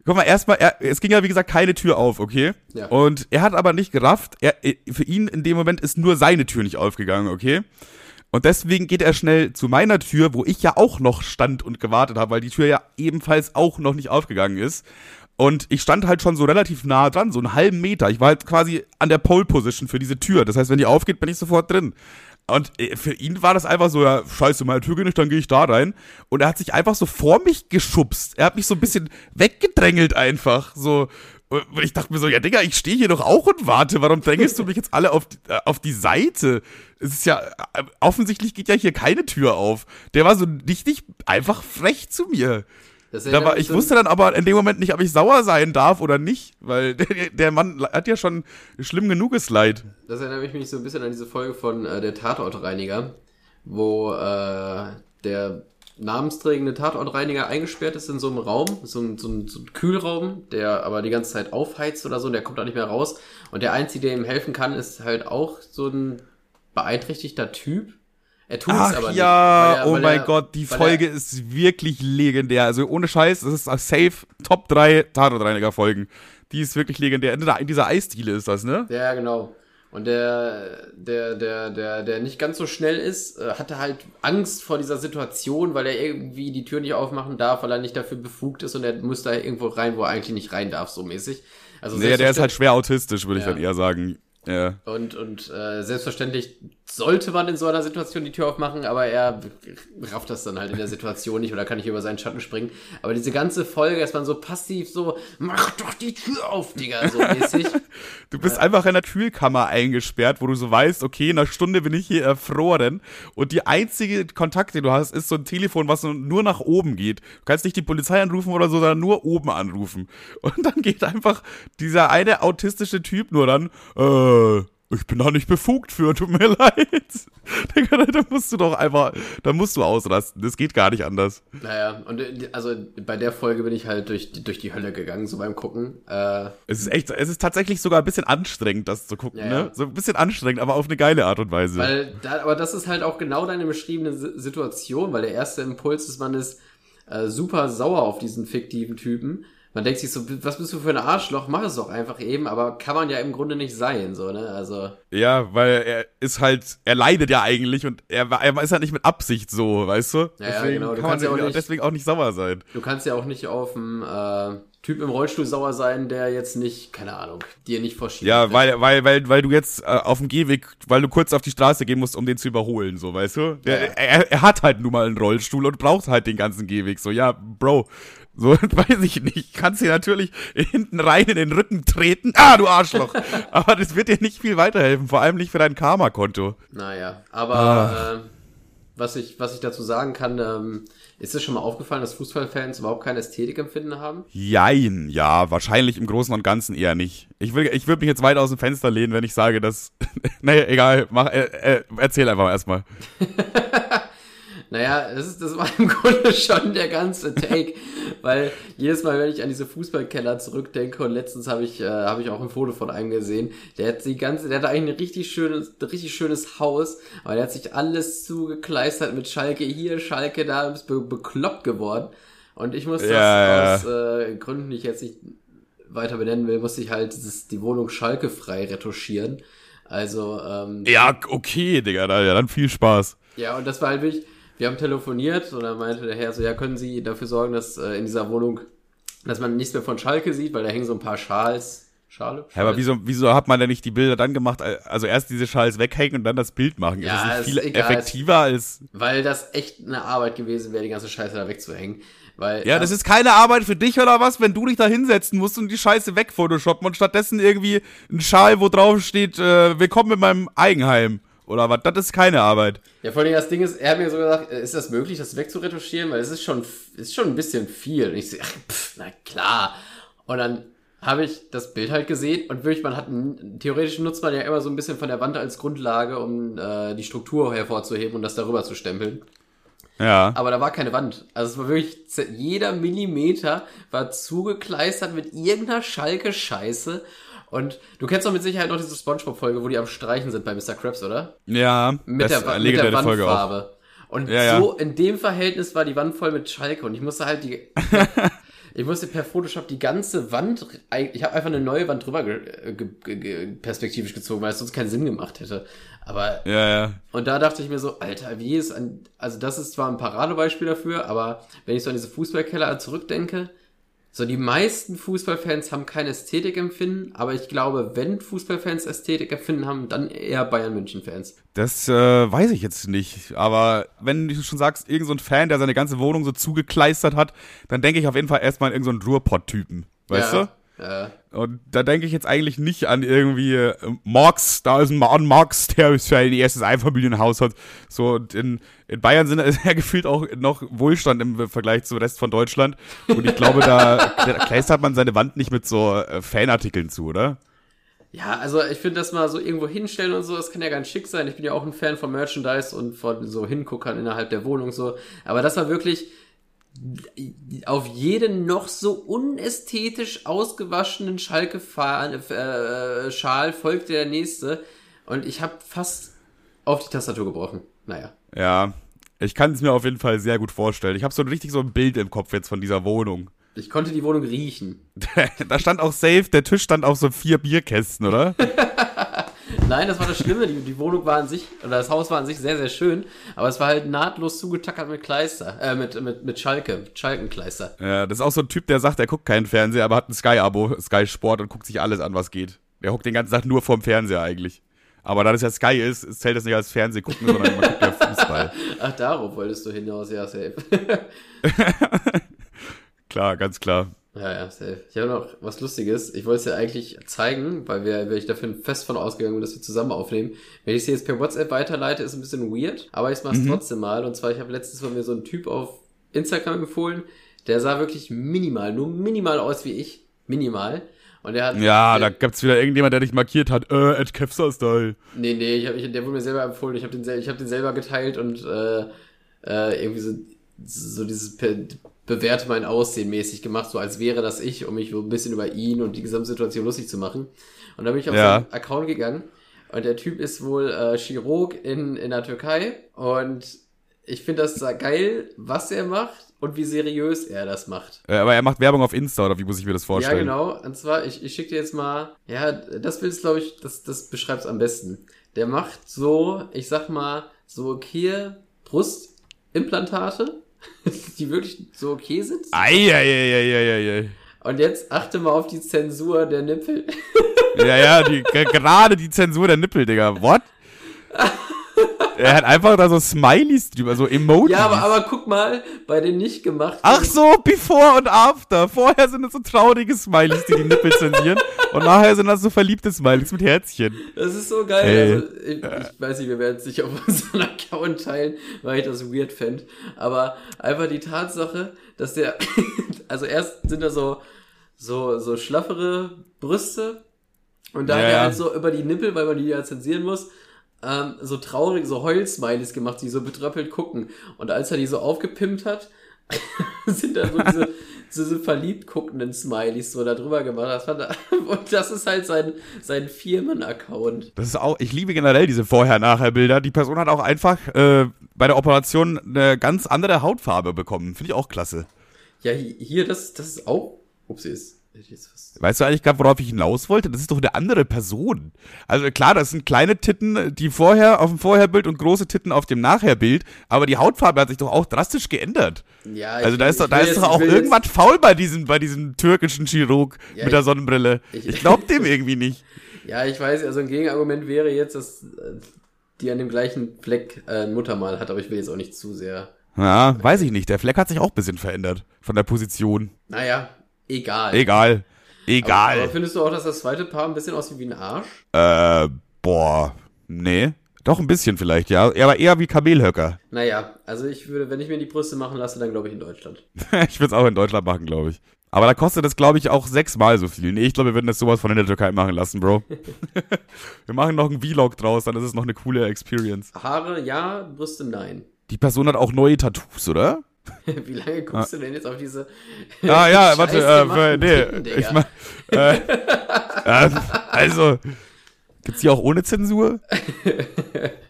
S1: guck mal, erstmal, er, es ging ja wie gesagt keine Tür auf, okay? Ja. Und er hat aber nicht gerafft, er, für ihn in dem Moment ist nur seine Tür nicht aufgegangen, okay? Und deswegen geht er schnell zu meiner Tür, wo ich ja auch noch stand und gewartet habe, weil die Tür ja ebenfalls auch noch nicht aufgegangen ist. Und ich stand halt schon so relativ nah dran, so einen halben Meter. Ich war halt quasi an der Pole Position für diese Tür. Das heißt, wenn die aufgeht, bin ich sofort drin. Und äh, für ihn war das einfach so, ja, scheiße, meine Tür geht nicht, dann gehe ich da rein. Und er hat sich einfach so vor mich geschubst. Er hat mich so ein bisschen weggedrängelt einfach. So. Und ich dachte mir so, ja, Digga, ich stehe hier doch auch und warte. Warum drängelst du mich jetzt alle auf, äh, auf die Seite? Es ist ja, äh, offensichtlich geht ja hier keine Tür auf. Der war so richtig einfach frech zu mir. Da war, ich wusste dann aber in dem Moment nicht, ob ich sauer sein darf oder nicht, weil der, der Mann hat ja schon schlimm genuges Leid.
S2: Das erinnert mich so ein bisschen an diese Folge von äh, der Tatortreiniger, wo äh, der namensträgende Tatortreiniger eingesperrt ist in so einem Raum, so ein, so, so ein Kühlraum, der aber die ganze Zeit aufheizt oder so, und der kommt da nicht mehr raus. Und der Einzige, der ihm helfen kann, ist halt auch so ein beeinträchtigter Typ,
S1: er tut es aber ja, nicht. Er, oh mein er, Gott, die Folge er, ist wirklich legendär. Also ohne Scheiß, das ist safe Top 3 Tatortreiniger-Folgen. Die ist wirklich legendär. In dieser Eisdiele ist das, ne?
S2: Ja, genau. Und der, der, der, der, der nicht ganz so schnell ist, äh, hatte halt Angst vor dieser Situation, weil er irgendwie die Tür nicht aufmachen darf, weil er nicht dafür befugt ist und er muss da irgendwo rein, wo er eigentlich nicht rein darf, so mäßig.
S1: Also nee, der ist halt schwer autistisch, würde ja. ich dann eher sagen. Ja.
S2: Und, und äh, selbstverständlich sollte man in so einer Situation die Tür aufmachen, aber er rafft das dann halt in der Situation nicht oder kann nicht über seinen Schatten springen. Aber diese ganze Folge ist man so passiv so, mach doch die Tür auf, Digga, so mäßig.
S1: du bist ja. einfach in der Kühlkammer eingesperrt, wo du so weißt, okay, in einer Stunde bin ich hier erfroren und die einzige Kontakt, den du hast, ist so ein Telefon, was nur nach oben geht. Du kannst nicht die Polizei anrufen oder so, sondern nur oben anrufen. Und dann geht einfach dieser eine autistische Typ nur dann, äh, äh, ich bin da nicht befugt für, tut mir leid. da musst du doch einfach, da musst du ausrasten. Das geht gar nicht anders.
S2: Naja, und also bei der Folge bin ich halt durch, durch die Hölle gegangen, so beim Gucken. Äh,
S1: es ist echt, es ist tatsächlich sogar ein bisschen anstrengend, das zu gucken, ja, ne? So ein bisschen anstrengend, aber auf eine geile Art und Weise.
S2: Weil, da, aber das ist halt auch genau deine beschriebene Situation, weil der erste Impuls des Mannes äh, super sauer auf diesen fiktiven Typen man denkt sich so, was bist du für ein Arschloch? Mach es doch einfach eben, aber kann man ja im Grunde nicht sein, so, ne? Also.
S1: Ja, weil er ist halt, er leidet ja eigentlich und er, er ist halt nicht mit Absicht so, weißt du?
S2: Ja, deswegen ja genau. Du kann man
S1: ja auch nicht, deswegen auch nicht sauer sein.
S2: Du kannst ja auch nicht auf dem, äh, Typ im Rollstuhl sauer sein, der jetzt nicht, keine Ahnung, dir nicht vorschiebt.
S1: Ja, weil, weil, weil, weil du jetzt äh, auf dem Gehweg, weil du kurz auf die Straße gehen musst, um den zu überholen, so, weißt du? Der, ja. er, er hat halt nun mal einen Rollstuhl und braucht halt den ganzen Gehweg, so, ja, Bro, so, weiß ich nicht. Kannst dir natürlich hinten rein in den Rücken treten. Ah, du Arschloch. aber das wird dir nicht viel weiterhelfen, vor allem nicht für dein Karma-Konto.
S2: Naja, aber ah. äh, was, ich, was ich dazu sagen kann, ähm, ist es schon mal aufgefallen, dass Fußballfans überhaupt kein Ästhetikempfinden haben?
S1: Jein, ja, wahrscheinlich im Großen und Ganzen eher nicht. Ich, will, ich würde mich jetzt weit aus dem Fenster lehnen, wenn ich sage, dass. nee, egal, mach, äh, äh, erzähl einfach erstmal.
S2: Naja, das, ist, das war im Grunde schon der ganze Take, weil jedes Mal, wenn ich an diese Fußballkeller zurückdenke und letztens habe ich, äh, hab ich auch ein Foto von einem gesehen, der hat die ganze, der hat eigentlich ein richtig schönes, richtig schönes Haus, aber der hat sich alles zugekleistert mit Schalke hier, Schalke da, ist be bekloppt geworden. Und ich muss das ja, aus Äh, Gründen, die ich jetzt nicht weiter benennen will, musste ich halt dieses, die Wohnung Schalke frei retuschieren. Also, ähm,
S1: Ja, okay, Digga, ja, dann viel Spaß.
S2: Ja, und das war halt wirklich, wir haben telefoniert und dann meinte der Herr so, ja, können Sie dafür sorgen, dass äh, in dieser Wohnung, dass man nichts mehr von Schalke sieht, weil da hängen so ein paar Schals. Schale?
S1: Ja, aber wieso, wieso hat man denn nicht die Bilder dann gemacht? Also erst diese Schals weghängen und dann das Bild machen. Ja, ist das nicht viel egal, effektiver als.
S2: Weil das echt eine Arbeit gewesen wäre, die ganze Scheiße da wegzuhängen. Weil,
S1: ja, das ist keine Arbeit für dich oder was, wenn du dich da hinsetzen musst und die Scheiße wegphotoshoppen und stattdessen irgendwie ein Schal, wo drauf steht, äh, willkommen in meinem Eigenheim. Oder was? Das ist keine Arbeit.
S2: Ja, vor allem das Ding ist, er hat mir so gesagt, ist das möglich, das wegzuretuschieren? Weil es ist schon, ist schon ein bisschen viel. Und ich so, ach, pff, na klar. Und dann habe ich das Bild halt gesehen und wirklich, man hat, theoretisch nutzt man ja immer so ein bisschen von der Wand als Grundlage, um äh, die Struktur hervorzuheben und das darüber zu stempeln.
S1: Ja.
S2: Aber da war keine Wand. Also es war wirklich, jeder Millimeter war zugekleistert mit irgendeiner Schalke-Scheiße und du kennst doch mit Sicherheit noch diese Spongebob-Folge, wo die am Streichen sind bei Mr. Krabs, oder?
S1: Ja,
S2: mit der, mit der Wandfarbe. Und ja, so ja. in dem Verhältnis war die Wand voll mit Schalke und ich musste halt die. ich musste per Photoshop die ganze Wand. Ich habe einfach eine neue Wand drüber ge, ge, ge, perspektivisch gezogen, weil es sonst keinen Sinn gemacht hätte. Aber.
S1: Ja, ja.
S2: Und da dachte ich mir so, Alter, wie ist ein. Also, das ist zwar ein Paradebeispiel dafür, aber wenn ich so an diese Fußballkeller zurückdenke, so, die meisten Fußballfans haben kein Ästhetikempfinden, aber ich glaube, wenn Fußballfans Ästhetikempfinden haben, dann eher Bayern München-Fans.
S1: Das äh, weiß ich jetzt nicht. Aber wenn du schon sagst, irgendein so Fan, der seine ganze Wohnung so zugekleistert hat, dann denke ich auf jeden Fall erstmal an irgendeinen so Ruhrpott-Typen. Weißt ja. du? Ja. Und da denke ich jetzt eigentlich nicht an irgendwie äh, Marx, da ist ein Mann Marx, der für ein erstes Einfamilienhaus hat. So, und in, in Bayern sind ja gefühlt auch noch Wohlstand im Vergleich zum Rest von Deutschland. Und ich glaube, da, da kleistert man seine Wand nicht mit so äh, Fanartikeln zu, oder?
S2: Ja, also ich finde das mal so irgendwo hinstellen und so, das kann ja ganz schick sein. Ich bin ja auch ein Fan von Merchandise und von so Hinguckern innerhalb der Wohnung so. Aber das war wirklich, auf jeden noch so unästhetisch ausgewaschenen Schalke äh, Schal folgte der nächste und ich habe fast auf die Tastatur gebrochen. Naja.
S1: Ja, ich kann es mir auf jeden Fall sehr gut vorstellen. Ich habe so richtig so ein Bild im Kopf jetzt von dieser Wohnung.
S2: Ich konnte die Wohnung riechen.
S1: da stand auch safe, der Tisch stand auf so vier Bierkästen, oder?
S2: Nein, das war das Schlimme. Die, die Wohnung war an sich, oder das Haus war an sich sehr, sehr schön, aber es war halt nahtlos zugetackert mit Kleister, äh, mit, mit, mit Schalke, Schalkenkleister.
S1: Ja, das ist auch so ein Typ, der sagt, er guckt keinen Fernseher, aber hat ein Sky-Abo, Sky Sport und guckt sich alles an, was geht. Der hockt den ganzen Tag nur vorm Fernseher eigentlich. Aber da das ja Sky ist, zählt das nicht als Fernsehgucken, sondern man guckt ja Fußball.
S2: Ach, darauf wolltest du hinaus, ja, safe.
S1: klar, ganz klar.
S2: Ja, ja, safe. Ich habe noch was Lustiges. Ich wollte es dir eigentlich zeigen, weil wir, weil ich dafür fest von ausgegangen bin, dass wir zusammen aufnehmen. Wenn ich es jetzt per WhatsApp weiterleite, ist ein bisschen weird, aber ich mache es mhm. trotzdem mal. Und zwar, ich habe letztens von mir so einen Typ auf Instagram empfohlen, der sah wirklich minimal, nur minimal aus wie ich. Minimal. Und er hat.
S1: Ja, der, da gab's wieder irgendjemand, der dich markiert hat. Äh, Ed Kevstar Style.
S2: Nee, nee, ich hab, ich, der wurde mir selber empfohlen. Ich habe den, ich hab den selber geteilt und äh, äh, irgendwie so, so dieses Bewerte mein Aussehen mäßig gemacht, so als wäre das ich, um mich so ein bisschen über ihn und die Gesamtsituation lustig zu machen. Und dann bin ich auf ja. seinen Account gegangen und der Typ ist wohl äh, Chirurg in, in der Türkei und ich finde das geil, was er macht und wie seriös er das macht.
S1: Äh, aber er macht Werbung auf Insta, oder wie muss ich mir das vorstellen?
S2: Ja, genau. Und zwar, ich, ich schicke dir jetzt mal, ja, das Bild ist, glaube ich, das, das beschreibt es am besten. Der macht so, ich sag mal, so okay Brustimplantate, die wirklich so okay sind.
S1: Eieieiei.
S2: Und jetzt achte mal auf die Zensur der Nippel.
S1: ja, ja, die, gerade die Zensur der Nippel, Digga. What? er hat einfach da so Smileys drüber, so Emojis.
S2: Ja, aber, aber guck mal, bei den nicht gemachten.
S1: Ach so, before und after. Vorher sind das so traurige Smileys, die die Nippel zensieren. und nachher sind das so verliebte Smileys mit Herzchen.
S2: Das ist so geil. Ey. Also, ich, ich, weiß nicht, wir werden es nicht auf unseren Account teilen, weil ich das weird fände. Aber einfach die Tatsache, dass der, also erst sind da so, so, so schlaffere Brüste. Und dann ja, ja. halt so über die Nippel, weil man die ja zensieren muss ähm, so traurig, so Heulsmileys gemacht, die so betröppelt gucken. Und als er die so aufgepimpt hat, sind da so diese, diese verliebt guckenden Smileys so da drüber gemacht. Das fand er, und das ist halt sein, sein Firmen-Account.
S1: Das ist auch, ich liebe generell diese Vorher-Nachher-Bilder. Die Person hat auch einfach äh, bei der Operation eine ganz andere Hautfarbe bekommen. Finde ich auch klasse.
S2: Ja, hier, das, das ist auch, ups, ist
S1: Weißt du eigentlich gerade, worauf ich hinaus wollte? Das ist doch eine andere Person. Also klar, das sind kleine Titten, die vorher auf dem Vorherbild und große Titten auf dem Nachherbild, aber die Hautfarbe hat sich doch auch drastisch geändert. Ja, also ich, da ist doch, da ist doch auch irgendwas jetzt... faul bei diesem, bei diesem türkischen Chirurg ja, mit der Sonnenbrille. Ich, ich glaube dem irgendwie nicht.
S2: Ja, ich weiß, also ein Gegenargument wäre jetzt, dass äh, die an dem gleichen Fleck äh, ein Muttermal hat, aber ich will jetzt auch nicht zu sehr.
S1: Ja, weiß ich nicht. Der Fleck hat sich auch ein bisschen verändert von der Position.
S2: Naja, Egal.
S1: Egal. Egal. Aber,
S2: aber, findest du auch, dass das zweite Paar ein bisschen aussieht wie ein Arsch?
S1: Äh, boah, nee. Doch ein bisschen vielleicht, ja. Aber eher wie Kamelhöcker.
S2: Naja, also ich würde, wenn ich mir die Brüste machen lasse, dann glaube ich in Deutschland.
S1: ich würde es auch in Deutschland machen, glaube ich. Aber da kostet das, glaube ich, auch sechsmal so viel. Nee, ich glaube, wir würden das sowas von in der Türkei machen lassen, Bro. wir machen noch einen Vlog draus, dann ist es noch eine coole Experience.
S2: Haare ja, Brüste nein.
S1: Die Person hat auch neue Tattoos, oder?
S2: Wie lange guckst ah. du denn jetzt auf diese.
S1: Ah, ja, warte, äh, nee, Titten, ich mach. Äh, also, gibt's die auch ohne Zensur?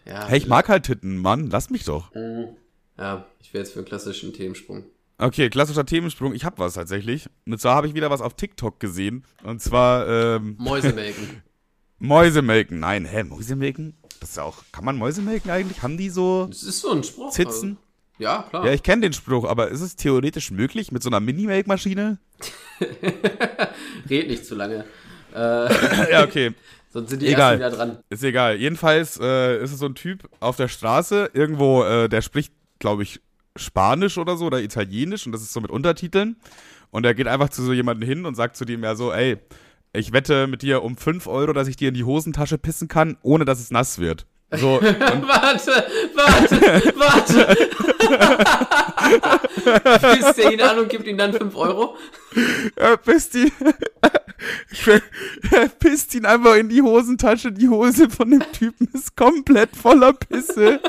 S1: ja, hey, ich mag halt Titten, Mann, lass mich doch.
S2: Mhm. Ja, ich wäre jetzt für einen klassischen Themensprung.
S1: Okay, klassischer Themensprung. Ich hab was tatsächlich. Und zwar habe ich wieder was auf TikTok gesehen. Und zwar, ähm.
S2: Mäusemelken.
S1: Mäusemelken. Nein, hä, Mäusemelken? Das ist ja auch. Kann man Mäusemelken eigentlich? Haben die so.
S2: Das ist so ein Spruch.
S1: Zitzen? Also.
S2: Ja, klar.
S1: Ja, ich kenne den Spruch, aber ist es theoretisch möglich mit so einer Mini-Make-Maschine?
S2: Red nicht zu lange.
S1: Äh, ja, okay.
S2: Sonst sind die
S1: egal.
S2: ersten wieder dran.
S1: Ist egal. Jedenfalls äh, ist es so ein Typ auf der Straße, irgendwo, äh, der spricht, glaube ich, Spanisch oder so oder Italienisch und das ist so mit Untertiteln. Und er geht einfach zu so jemandem hin und sagt zu dem ja so, ey, ich wette mit dir um 5 Euro, dass ich dir in die Hosentasche pissen kann, ohne dass es nass wird. So,
S2: warte, warte, warte. Pisst er ihn an und gibt ihm dann 5 Euro?
S1: Er pisst ihn, er pisst ihn einfach in die Hosentasche. Die Hose von dem Typen ist komplett voller Pisse.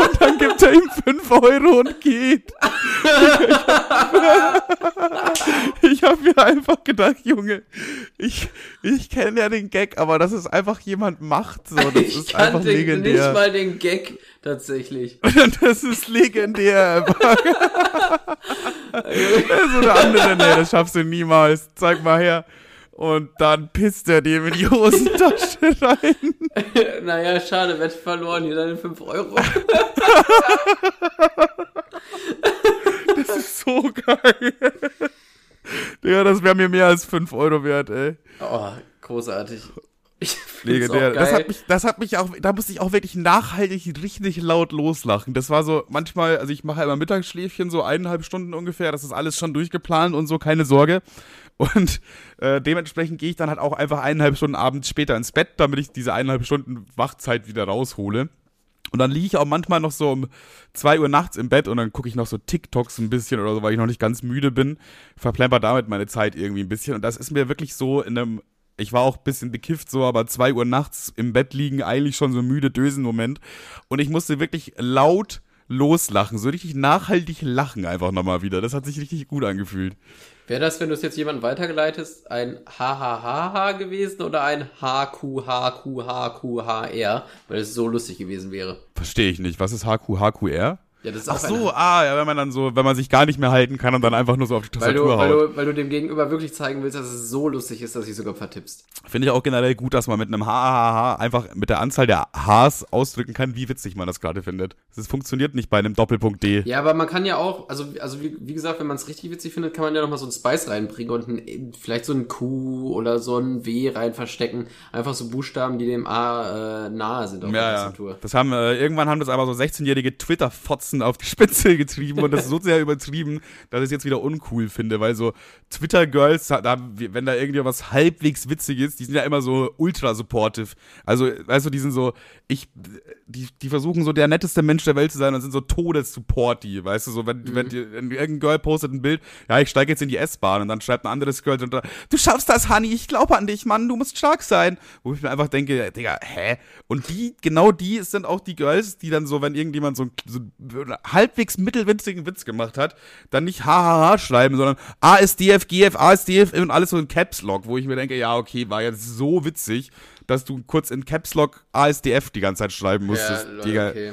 S1: Und dann gibt er ihm 5 Euro und geht. Ich habe mir einfach gedacht, Junge, ich, ich kenne ja den Gag, aber dass es einfach jemand macht, so, das ich ist einfach legendär.
S2: nicht mal den Gag tatsächlich.
S1: das ist legendär. so der andere, nee, das schaffst du niemals. Zeig mal her. Und dann pisst er dem in die Hosentasche rein.
S2: naja, schade, Wette verloren, hier deine 5 Euro.
S1: das ist so geil. Digga, das wäre mir mehr als 5 Euro wert, ey.
S2: Oh, großartig.
S1: Ich Legendär. Das hat, mich, das hat mich auch, da musste ich auch wirklich nachhaltig richtig laut loslachen. Das war so, manchmal, also ich mache immer Mittagsschläfchen, so eineinhalb Stunden ungefähr, das ist alles schon durchgeplant und so, keine Sorge. Und äh, dementsprechend gehe ich dann halt auch einfach eineinhalb Stunden abends später ins Bett, damit ich diese eineinhalb Stunden Wachzeit wieder raushole. Und dann liege ich auch manchmal noch so um zwei Uhr nachts im Bett und dann gucke ich noch so TikToks ein bisschen oder so, weil ich noch nicht ganz müde bin. Verplemper damit meine Zeit irgendwie ein bisschen. Und das ist mir wirklich so in einem, ich war auch ein bisschen bekifft so, aber zwei Uhr nachts im Bett liegen, eigentlich schon so müde Dösen-Moment. Und ich musste wirklich laut loslachen, so richtig nachhaltig lachen einfach nochmal wieder. Das hat sich richtig gut angefühlt.
S2: Wäre das, wenn du es jetzt jemandem weitergeleitest, ein HHHH gewesen oder ein HQHQHQHR, weil es so lustig gewesen wäre?
S1: Verstehe ich nicht. Was ist HQHQR?
S2: Ja, das ist
S1: Ach so, ah, ja, wenn man dann so, wenn man sich gar nicht mehr halten kann und dann einfach nur so auf die Tastatur
S2: weil du,
S1: haut.
S2: Weil du, weil du dem Gegenüber wirklich zeigen willst, dass es so lustig ist, dass ich sogar vertippst.
S1: Finde ich auch generell gut, dass man mit einem HHH einfach mit der Anzahl der Hs ausdrücken kann, wie witzig man das gerade findet. Das funktioniert nicht bei einem Doppelpunkt D.
S2: Ja, aber man kann ja auch, also, also wie, wie gesagt, wenn man es richtig witzig findet, kann man ja nochmal so ein Spice reinbringen und ein, vielleicht so ein Q oder so ein W rein verstecken. Einfach so Buchstaben, die dem A äh, nahe sind
S1: auf ja, der Tastatur. Ja. Das haben, äh, irgendwann haben das aber so 16-jährige Twitter-Fotzen auf die Spitze getrieben und das ist so sehr übertrieben, dass ich es jetzt wieder uncool finde, weil so Twitter-Girls, da, wenn da irgendwie was halbwegs Witziges, die sind ja immer so ultra supportive. Also, weißt du, die sind so, ich, die, die versuchen so der netteste Mensch der Welt zu sein und sind so todessupporty, weißt du, so, wenn, mhm. wenn, die, wenn irgendein Girl postet ein Bild, ja, ich steige jetzt in die S-Bahn und dann schreibt ein anderes Girl drunter, du schaffst das, Honey, ich glaube an dich, Mann, du musst stark sein. Wo ich mir einfach denke, Digga, hä? Und die, genau die sind auch die Girls, die dann so, wenn irgendjemand so, so halbwegs mittelwitzigen Witz gemacht hat, dann nicht hahaha schreiben, sondern ASDF, GF, ASDF und alles so in Caps Lock, wo ich mir denke, ja, okay, war jetzt so witzig, dass du kurz in Caps Lock ASDF die ganze Zeit schreiben musstest. Ja, okay.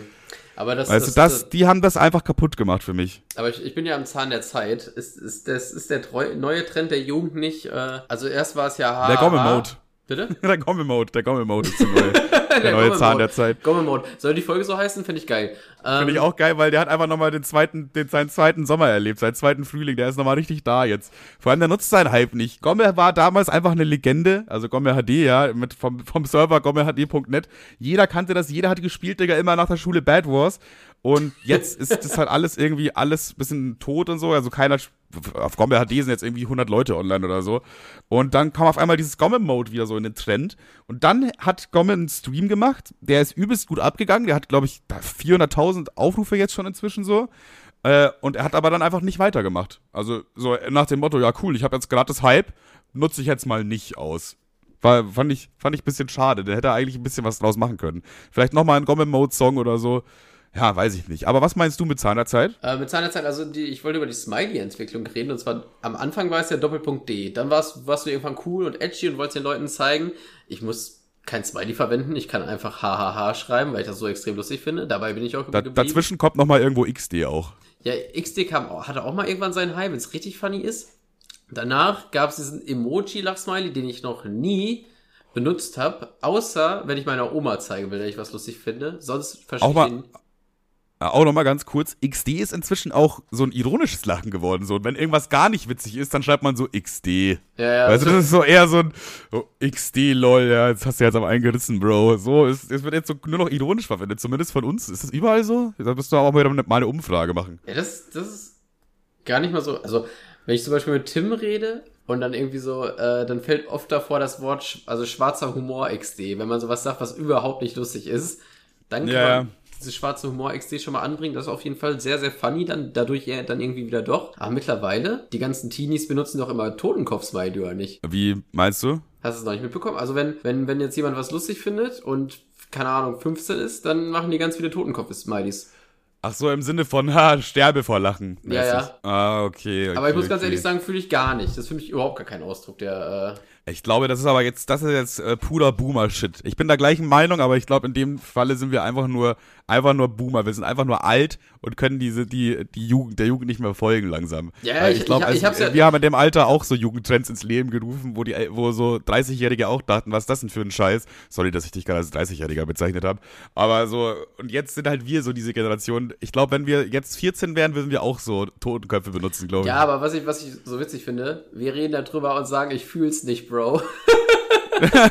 S1: Aber das, weißt das, du, das, das, die haben das einfach kaputt gemacht für mich.
S2: Aber ich, ich bin ja am Zahn der Zeit. Ist, ist, das ist der treu, neue Trend der Jugend nicht. Äh, also erst war es ja
S1: ha, Der Gommel-Mode. Bitte? der Gommel-Mode, der Gommel-Mode ist der neue, der, der neue Zahn der Zeit.
S2: Gommel-Mode. Soll die Folge so heißen? Finde ich geil.
S1: Ähm, Finde ich auch geil, weil der hat einfach nochmal den zweiten, den, seinen zweiten Sommer erlebt, seinen zweiten Frühling. Der ist nochmal richtig da jetzt. Vor allem, der nutzt seinen Hype nicht. Gommel war damals einfach eine Legende. Also Gommel HD, ja, mit, vom, vom Server gommelhd.net. Jeder kannte das, jeder hat gespielt, Digga, immer nach der Schule Bad Wars. Und jetzt ist das halt alles irgendwie alles bisschen tot und so. Also keiner, auf Gommel HD sind jetzt irgendwie 100 Leute online oder so. Und dann kam auf einmal dieses Gommel-Mode wieder so in den Trend. Und dann hat Gommel einen Stream gemacht. Der ist übelst gut abgegangen. Der hat, glaube ich, 400.000 Aufrufe jetzt schon inzwischen so. Äh, und er hat aber dann einfach nicht weitergemacht. Also so nach dem Motto, ja cool, ich habe jetzt gratis Hype, nutze ich jetzt mal nicht aus. War, fand ich, fand ich ein bisschen schade. Der hätte eigentlich ein bisschen was draus machen können. Vielleicht nochmal ein Gommel-Mode-Song oder so. Ja, weiß ich nicht. Aber was meinst du mit Zahnerzeit?
S2: Äh, mit Zahnerzeit, also die, ich wollte über die Smiley-Entwicklung reden. Und zwar am Anfang war es ja Doppelpunkt D. Dann warst, warst du irgendwann cool und edgy und wolltest den Leuten zeigen, ich muss kein Smiley verwenden, ich kann einfach hahaha schreiben, weil ich das so extrem lustig finde. Dabei bin ich auch
S1: da, Dazwischen kommt nochmal irgendwo XD auch.
S2: Ja, XD kam, hatte auch mal irgendwann seinen Hype, wenn es richtig funny ist. Danach gab es diesen Emoji-Lach-Smiley, den ich noch nie benutzt habe, außer wenn ich meiner Oma zeigen will, dass ich was lustig finde. Sonst
S1: verstehe ich ihn auch nochmal ganz kurz, XD ist inzwischen auch so ein ironisches Lachen geworden. So, und wenn irgendwas gar nicht witzig ist, dann schreibt man so XD. Ja, ja. Also das ist so eher so ein oh, XD, lol, ja, jetzt hast du jetzt aber eingerissen, Bro. So, es, es wird jetzt so nur noch ironisch verwendet, zumindest von uns. Ist das überall so? Da müsst du auch mal eine Umfrage machen.
S2: Ja, das, das ist gar nicht mal so. Also, wenn ich zum Beispiel mit Tim rede und dann irgendwie so, äh, dann fällt oft davor das Wort, also schwarzer Humor XD. Wenn man sowas sagt, was überhaupt nicht lustig ist, dann kann ja. man diese schwarze Humor XD schon mal anbringen. Das ist auf jeden Fall sehr, sehr funny, dann dadurch ja, dann irgendwie wieder doch. Aber mittlerweile, die ganzen Teenies benutzen doch immer Totenkopf-Smiley, oder nicht?
S1: Wie meinst du?
S2: Hast du es noch nicht mitbekommen? Also wenn, wenn, wenn jetzt jemand was lustig findet und, keine Ahnung, 15 ist, dann machen die ganz viele Totenkopf-Smileys.
S1: Ach so, im Sinne von, ha, sterbe vor Lachen.
S2: Ja, ja.
S1: Ah, okay, okay.
S2: Aber ich muss
S1: okay.
S2: ganz ehrlich sagen, fühle ich gar nicht. Das ist für mich überhaupt gar kein Ausdruck der,
S1: äh, Ich glaube, das ist aber jetzt, das ist jetzt äh, purer Boomer-Shit. Ich bin der gleichen Meinung, aber ich glaube, in dem Falle sind wir einfach nur, einfach nur Boomer. Wir sind einfach nur alt und können diese, die, die Jugend, der Jugend nicht mehr folgen langsam.
S2: Ja, ich, ich glaube,
S1: also,
S2: ja
S1: wir haben in dem Alter auch so Jugendtrends ins Leben gerufen, wo die, wo so 30-Jährige auch dachten, was ist das denn für ein Scheiß? Sorry, dass ich dich gerade als 30-Jähriger bezeichnet habe. Aber so, und jetzt sind halt wir so diese Generation. Ich glaube, wenn wir jetzt 14 wären, würden wir auch so Totenköpfe benutzen, glaube ich.
S2: Ja, aber was ich, was ich so witzig finde, wir reden darüber und sagen, ich fühl's nicht, Bro. Bro.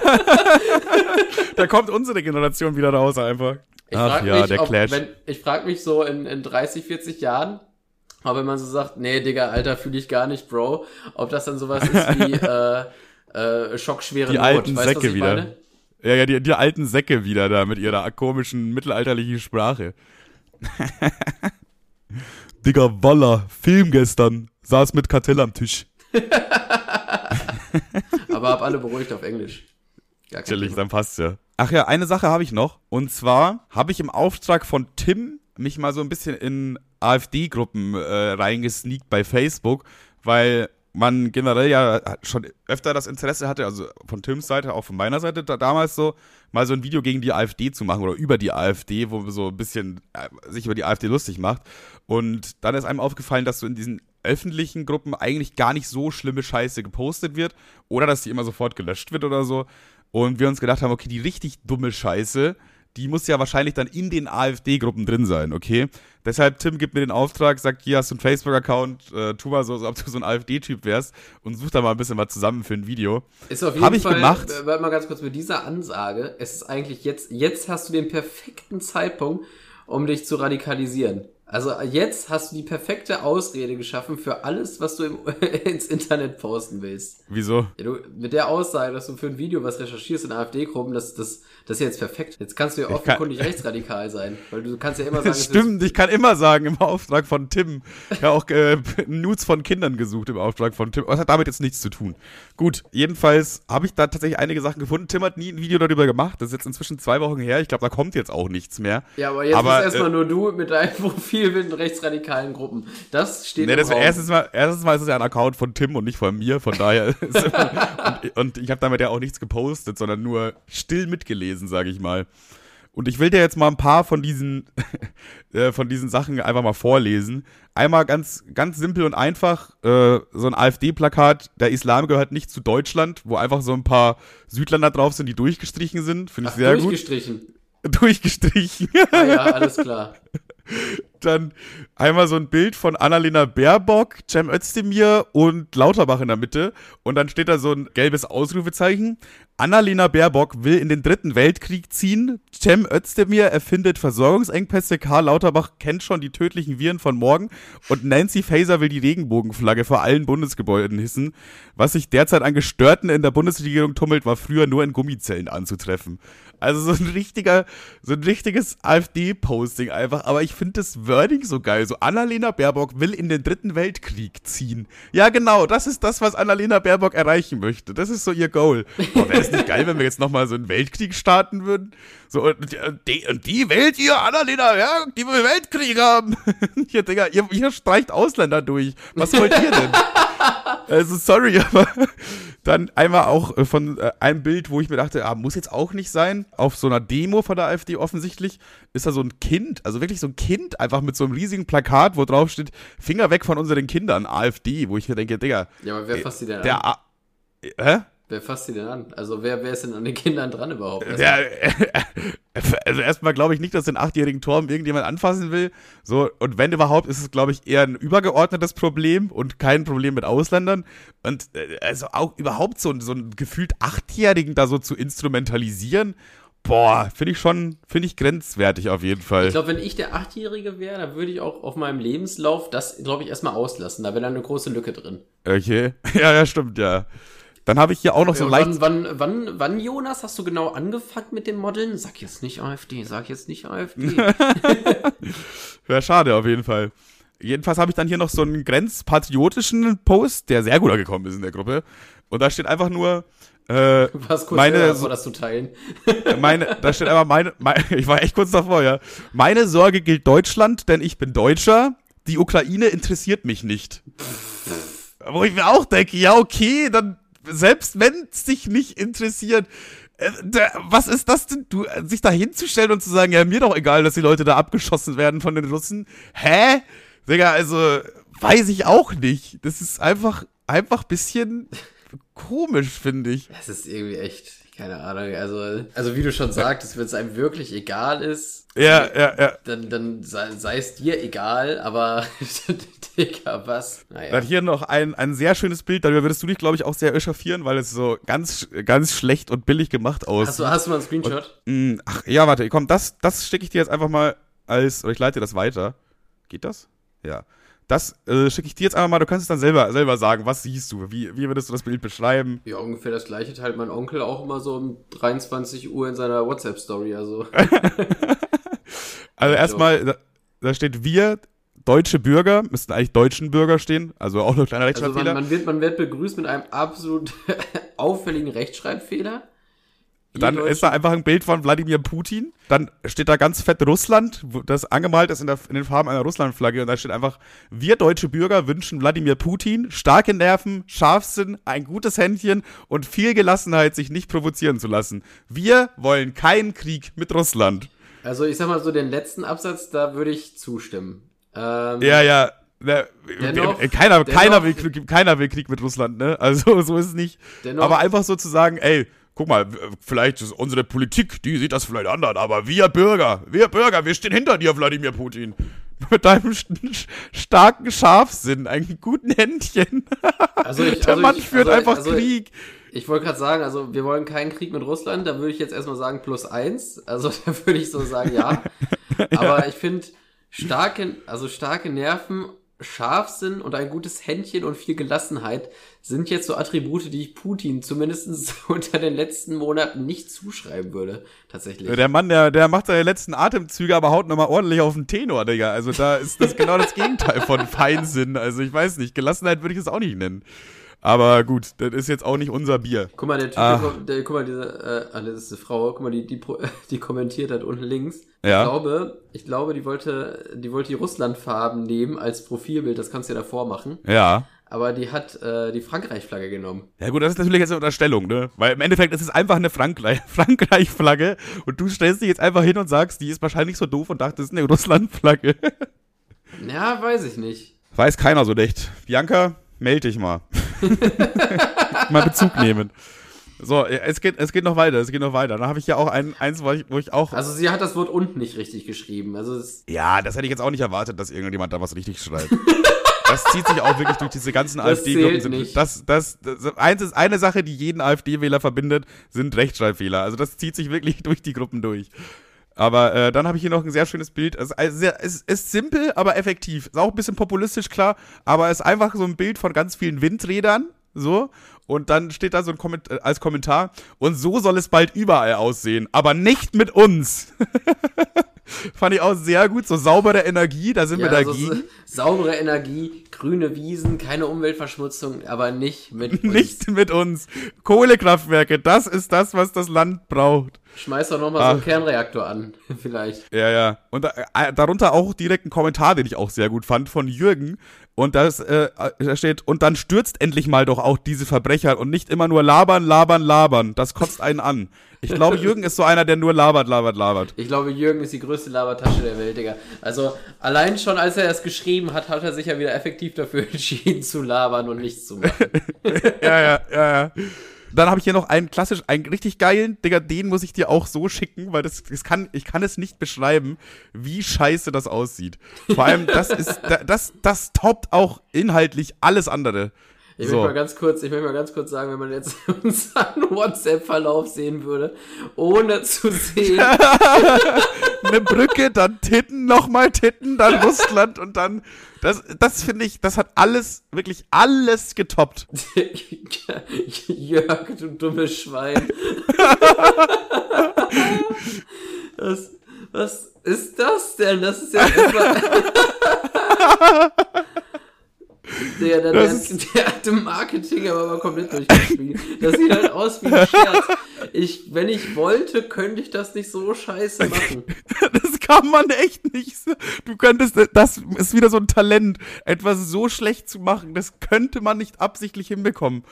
S1: da kommt unsere Generation wieder raus einfach.
S2: Ich Ach ja, mich, der ob, Clash. Wenn, ich frage mich so in, in 30, 40 Jahren, ob wenn man so sagt, nee, Digga, Alter, fühle ich gar nicht, Bro, ob das dann sowas ist wie äh, äh, schockschwere
S1: Die Not. alten weißt, Säcke wieder. Meine? Ja, ja, die, die alten Säcke wieder da mit ihrer komischen mittelalterlichen Sprache. Digga, Walla, Film gestern, saß mit Kartell am Tisch.
S2: Aber hab alle beruhigt auf Englisch.
S1: Natürlich, dann passt's ja. Ach ja, eine Sache habe ich noch. Und zwar habe ich im Auftrag von Tim mich mal so ein bisschen in AfD-Gruppen äh, reingesneakt bei Facebook, weil man generell ja schon öfter das Interesse hatte, also von Tims Seite, auch von meiner Seite da, damals so, mal so ein Video gegen die AfD zu machen oder über die AfD, wo man so ein bisschen äh, sich über die AfD lustig macht. Und dann ist einem aufgefallen, dass so in diesen öffentlichen Gruppen eigentlich gar nicht so schlimme Scheiße gepostet wird oder dass die immer sofort gelöscht wird oder so. Und wir uns gedacht haben, okay, die richtig dumme Scheiße, die muss ja wahrscheinlich dann in den AfD-Gruppen drin sein, okay? Deshalb, Tim gibt mir den Auftrag, sagt, hier hast du einen Facebook-Account, äh, tu mal so, als ob du so ein AfD-Typ wärst und such da mal ein bisschen was zusammen für ein Video.
S2: Ist auf jeden Hab ich Fall, gemacht. Warte mal ganz kurz mit dieser Ansage, es ist eigentlich jetzt, jetzt hast du den perfekten Zeitpunkt, um dich zu radikalisieren. Also jetzt hast du die perfekte Ausrede geschaffen für alles, was du im, ins Internet posten willst.
S1: Wieso?
S2: Ja, du, mit der Aussage, dass du für ein Video was recherchierst in AfD-Gruppen, das, das, das ist jetzt perfekt. Jetzt kannst du ja offenkundig rechtsradikal sein, weil du kannst ja immer sagen...
S1: Stimmt, ich kann immer sagen, im Auftrag von Tim. Ja, auch äh, Nudes von Kindern gesucht im Auftrag von Tim. Das hat damit jetzt nichts zu tun. Gut, jedenfalls habe ich da tatsächlich einige Sachen gefunden. Tim hat nie ein Video darüber gemacht. Das ist jetzt inzwischen zwei Wochen her. Ich glaube, da kommt jetzt auch nichts mehr.
S2: Ja, aber jetzt aber, bist erstmal äh, nur du mit deinem Profil viel mit rechtsradikalen Gruppen. Das steht
S1: nee, im das Raum. Erstens mal, erstens mal ist es ja ein Account von Tim und nicht von mir, von daher und, und, ich habe damit ja auch nichts gepostet, sondern nur still mitgelesen, sage ich mal. Und ich will dir jetzt mal ein paar von diesen, äh, von diesen Sachen einfach mal vorlesen. Einmal ganz, ganz simpel und einfach, äh, so ein AfD-Plakat, der Islam gehört nicht zu Deutschland, wo einfach so ein paar Südländer drauf sind, die durchgestrichen sind. Finde ich Ach, sehr
S2: durchgestrichen.
S1: gut. Durchgestrichen.
S2: Ah ja, alles klar.
S1: Dann einmal so ein Bild von Annalena Baerbock, Cem Özdemir und Lauterbach in der Mitte. Und dann steht da so ein gelbes Ausrufezeichen. Annalena Baerbock will in den dritten Weltkrieg ziehen. Cem Özdemir erfindet Versorgungsengpässe. Karl Lauterbach kennt schon die tödlichen Viren von morgen. Und Nancy Faeser will die Regenbogenflagge vor allen Bundesgebäuden hissen. Was sich derzeit an Gestörten in der Bundesregierung tummelt, war früher nur in Gummizellen anzutreffen. Also so ein richtiger, so ein richtiges AfD-Posting einfach. Aber ich finde das Wording so geil. So Annalena Baerbock will in den dritten Weltkrieg ziehen. Ja, genau. Das ist das, was Annalena Baerbock erreichen möchte. Das ist so ihr Goal. Wäre es nicht geil, wenn wir jetzt nochmal so einen Weltkrieg starten würden? So, und die, und die wählt ihr, Annalena, ja, die will Weltkrieg haben. hier, Digga, ihr, ihr streicht Ausländer durch. Was wollt ihr denn? also, sorry, aber dann einmal auch äh, von äh, einem Bild, wo ich mir dachte, ah, muss jetzt auch nicht sein. Auf so einer Demo von der AfD offensichtlich ist da so ein Kind, also wirklich so ein Kind, einfach mit so einem riesigen Plakat, wo drauf steht, Finger weg von unseren Kindern, AfD, wo ich mir denke, Digga.
S2: Ja, aber wer fasst die denn
S1: der an? Hä?
S2: Wer fasst die denn an? Also wer, wer ist denn an den Kindern dran überhaupt?
S1: Ja, also erstmal glaube ich nicht, dass den achtjährigen Torben irgendjemand anfassen will. So, und wenn überhaupt, ist es, glaube ich, eher ein übergeordnetes Problem und kein Problem mit Ausländern. Und äh, also auch überhaupt so, so einen gefühlt Achtjährigen da so zu instrumentalisieren, boah, finde ich schon, finde ich grenzwertig auf jeden Fall.
S2: Ich glaube, wenn ich der Achtjährige wäre, dann würde ich auch auf meinem Lebenslauf das, glaube ich, erstmal auslassen. Da wäre dann eine große Lücke drin.
S1: Okay. Ja, ja, stimmt, ja. Dann habe ich hier auch noch so
S2: ja, leicht. Wann, wann, wann, wann, Jonas, hast du genau angefangen mit dem Modeln? Sag jetzt nicht AfD, sag jetzt nicht AfD.
S1: Wäre schade auf jeden Fall. Jedenfalls habe ich dann hier noch so einen grenzpatriotischen Post, der sehr gut angekommen ist in der Gruppe. Und da steht einfach nur, äh,
S2: Was kurz meine, davor, das zu teilen.
S1: meine, da steht einfach meine, meine, ich war echt kurz davor, ja. Meine Sorge gilt Deutschland, denn ich bin Deutscher. Die Ukraine interessiert mich nicht. Wo ich mir auch denke, ja, okay, dann selbst wenn es dich nicht interessiert, äh, was ist das denn? Du, äh, sich da hinzustellen und zu sagen, ja, mir doch egal, dass die Leute da abgeschossen werden von den Russen. Hä? Digga, also, weiß ich auch nicht. Das ist einfach, einfach bisschen komisch, finde ich.
S2: Das ist irgendwie echt, keine Ahnung. Also, also wie du schon sagtest, wenn es einem wirklich egal ist,
S1: ja, ja, ja.
S2: dann, dann sei, sei es dir egal, aber Digga, was?
S1: Naja. Dann hier noch ein, ein sehr schönes Bild, darüber würdest du dich, glaube ich, auch sehr echauffieren, weil es so ganz, ganz schlecht und billig gemacht aussieht.
S2: Hast du, hast du mal einen Screenshot?
S1: Und, mh, ach, ja, warte, komm, das, das schicke ich dir jetzt einfach mal als, oder ich leite dir das weiter. Geht das? Ja. Das äh, schicke ich dir jetzt einfach mal, du kannst es dann selber, selber sagen, was siehst du? Wie, wie würdest du das Bild beschreiben?
S2: Ja, ungefähr das gleiche teilt mein Onkel auch immer so um 23 Uhr in seiner WhatsApp-Story, also.
S1: also erstmal, da, da steht wir, deutsche Bürger, müssten eigentlich deutschen Bürger stehen, also auch noch kleiner Rechtschreibfehler.
S2: Also man, man, wird, man wird begrüßt mit einem absolut auffälligen Rechtschreibfehler.
S1: Dann ist da einfach ein Bild von Wladimir Putin. Dann steht da ganz fett Russland, das angemalt ist in, der, in den Farben einer Russlandflagge. Und da steht einfach, wir deutsche Bürger wünschen Wladimir Putin starke Nerven, Scharfsinn, ein gutes Händchen und viel Gelassenheit, sich nicht provozieren zu lassen. Wir wollen keinen Krieg mit Russland.
S2: Also ich sag mal so, den letzten Absatz, da würde ich zustimmen.
S1: Ähm, ja, ja. Ne, dennoch, keiner, dennoch, keiner, will, keiner will Krieg mit Russland, ne? Also so ist es nicht. Dennoch, Aber einfach so zu sagen, ey, guck mal, vielleicht ist unsere Politik, die sieht das vielleicht anders, aber wir Bürger, wir Bürger, wir stehen hinter dir, Wladimir Putin. Mit deinem starken Scharfsinn, einem guten Händchen. Also ich, Der also Mann ich, führt also, einfach also Krieg.
S2: Ich wollte gerade sagen, also wir wollen keinen Krieg mit Russland, da würde ich jetzt erstmal sagen plus eins. Also da würde ich so sagen, ja. Aber ja. ich finde, starke, also starke Nerven Scharfsinn und ein gutes Händchen und viel Gelassenheit sind jetzt so Attribute, die ich Putin zumindest unter den letzten Monaten nicht zuschreiben würde, tatsächlich.
S1: Der Mann, der, der macht seine letzten Atemzüge, aber haut nochmal ordentlich auf den Tenor, Digga. Also da ist das genau das Gegenteil von Feinsinn. Also ich weiß nicht, Gelassenheit würde ich es auch nicht nennen. Aber gut, das ist jetzt auch nicht unser Bier.
S2: Guck mal, der Typ, ah. der, guck mal, diese, äh, ah, das ist eine Frau, guck mal, die, die, die kommentiert hat unten links. Ja. Ich glaube, ich glaube, die wollte, die wollte die Russlandfarben nehmen als Profilbild, das kannst du ja davor machen.
S1: Ja.
S2: Aber die hat äh, die Frankreich-Flagge genommen.
S1: Ja gut, das ist natürlich jetzt eine Unterstellung, ne? Weil im Endeffekt ist es einfach eine Frankreich-Flagge und du stellst dich jetzt einfach hin und sagst, die ist wahrscheinlich so doof und dachte, das ist eine Russland-Flagge.
S2: ja, weiß ich nicht.
S1: Weiß keiner so echt. Bianca, melde dich mal. mal Bezug nehmen. So, es geht, es geht noch weiter, es geht noch weiter. Da habe ich ja auch ein, eins, wo ich, wo ich auch.
S2: Also sie hat das Wort unten nicht richtig geschrieben. Also
S1: ja, das hätte ich jetzt auch nicht erwartet, dass irgendjemand da was richtig schreibt. Das zieht sich auch wirklich durch diese ganzen AfD-Gruppen. Das, das, das, eins ist eine Sache, die jeden AfD-Wähler verbindet, sind Rechtschreibfehler. Also das zieht sich wirklich durch die Gruppen durch. Aber äh, dann habe ich hier noch ein sehr schönes Bild. Also, also es ist simpel, aber effektiv. Ist auch ein bisschen populistisch, klar, aber es ist einfach so ein Bild von ganz vielen Windrädern. So. Und dann steht da so ein Komment äh, als Kommentar. Und so soll es bald überall aussehen. Aber nicht mit uns. Fand ich auch sehr gut. So saubere Energie, da sind ja, wir dagegen. So,
S2: saubere Energie, grüne Wiesen, keine Umweltverschmutzung, aber nicht mit uns.
S1: Nicht mit uns. Kohlekraftwerke, das ist das, was das Land braucht.
S2: Schmeiß doch nochmal so einen Kernreaktor an, vielleicht.
S1: Ja, ja. Und da, äh, darunter auch direkt ein Kommentar, den ich auch sehr gut fand, von Jürgen. Und das, äh, da steht, und dann stürzt endlich mal doch auch diese Verbrecher und nicht immer nur labern, labern, labern. Das kotzt einen an. Ich glaube, Jürgen ist so einer, der nur labert, labert, labert.
S2: Ich glaube, Jürgen ist die größte Labertasche der Welt, Digga. Also, allein schon, als er es geschrieben hat, hat er sich ja wieder effektiv dafür entschieden zu labern und nichts zu machen.
S1: ja, ja, ja, ja. Dann habe ich hier noch einen klassisch, einen richtig geilen, Digga, den muss ich dir auch so schicken, weil das, das kann, ich kann es nicht beschreiben, wie scheiße das aussieht. Vor allem, das ist, das, das toppt auch inhaltlich alles andere.
S2: Ich so. möchte mal ganz kurz, ich möchte mal ganz kurz sagen, wenn man jetzt unseren WhatsApp-Verlauf sehen würde, ohne zu sehen.
S1: Eine Brücke, dann Titten, nochmal Titten, dann Russland und dann. Das, das finde ich, das hat alles, wirklich alles getoppt.
S2: Jörg, du dummes Schwein. was, was ist das denn? Das ist ja erstmal. Der, der, der, der hat im Marketing aber mal komplett durchgespielt. Das sieht halt aus wie ein Scherz. Ich, wenn ich wollte, könnte ich das nicht so scheiße machen.
S1: Das kann man echt nicht. Du könntest, das ist wieder so ein Talent, etwas so schlecht zu machen. Das könnte man nicht absichtlich hinbekommen.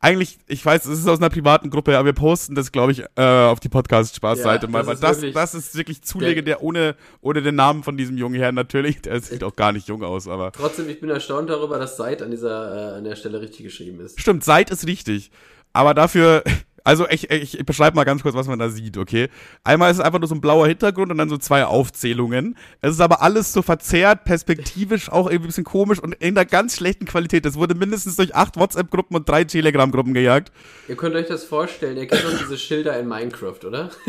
S1: Eigentlich, ich weiß, es ist aus einer privaten Gruppe, aber wir posten das, glaube ich, äh, auf die Podcast-Spaßseite
S2: Ja,
S1: mal,
S2: das
S1: das,
S2: wirklich-
S1: das ist wirklich zu
S2: Der-
S1: legendär, ohne, ohne den Namen von diesem jungen Herrn natürlich. Der sieht auch gar nicht jung aus, aber.
S2: Trotzdem, ich bin erstaunt darüber, dass Seid an dieser, äh, an der Stelle richtig geschrieben ist.
S1: Stimmt, Seid ist richtig. Aber dafür, also ich, ich, ich beschreibe mal ganz kurz, was man da sieht, okay? Einmal ist es einfach nur so ein blauer Hintergrund und dann so zwei Aufzählungen. Es ist aber alles so verzerrt, perspektivisch auch irgendwie ein bisschen komisch und in einer ganz schlechten Qualität. Das wurde mindestens durch acht WhatsApp-Gruppen und drei Telegram-Gruppen gejagt.
S2: Ihr könnt euch das vorstellen, ihr kennt doch diese Schilder in Minecraft, oder?